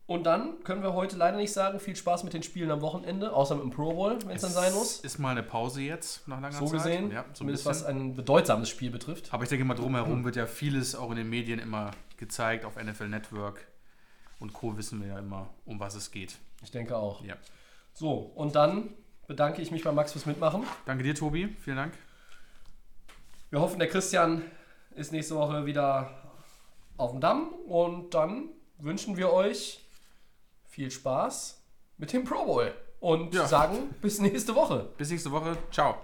Speaker 3: und dann können wir heute leider nicht sagen, viel Spaß mit den Spielen am Wochenende, außer mit dem Pro Bowl, wenn es dann sein muss.
Speaker 4: Ist mal eine Pause jetzt nach langer
Speaker 3: So
Speaker 4: Zeit.
Speaker 3: gesehen,
Speaker 4: Ja, so ein
Speaker 3: zumindest was ein bedeutsames Spiel betrifft.
Speaker 4: Aber ich denke mal, drumherum wird ja vieles auch in den Medien immer gezeigt, auf NFL Network und Co. wissen wir ja immer, um was es geht.
Speaker 3: Ich denke auch.
Speaker 4: Ja.
Speaker 3: So, und dann bedanke ich mich bei Max fürs Mitmachen.
Speaker 4: Danke dir, Tobi. Vielen Dank.
Speaker 3: Wir hoffen, der Christian ist nächste Woche wieder auf dem Damm und dann wünschen wir euch viel Spaß mit dem Pro Bowl und
Speaker 4: Ja.
Speaker 3: sagen bis nächste Woche.
Speaker 4: Bis nächste Woche. Ciao.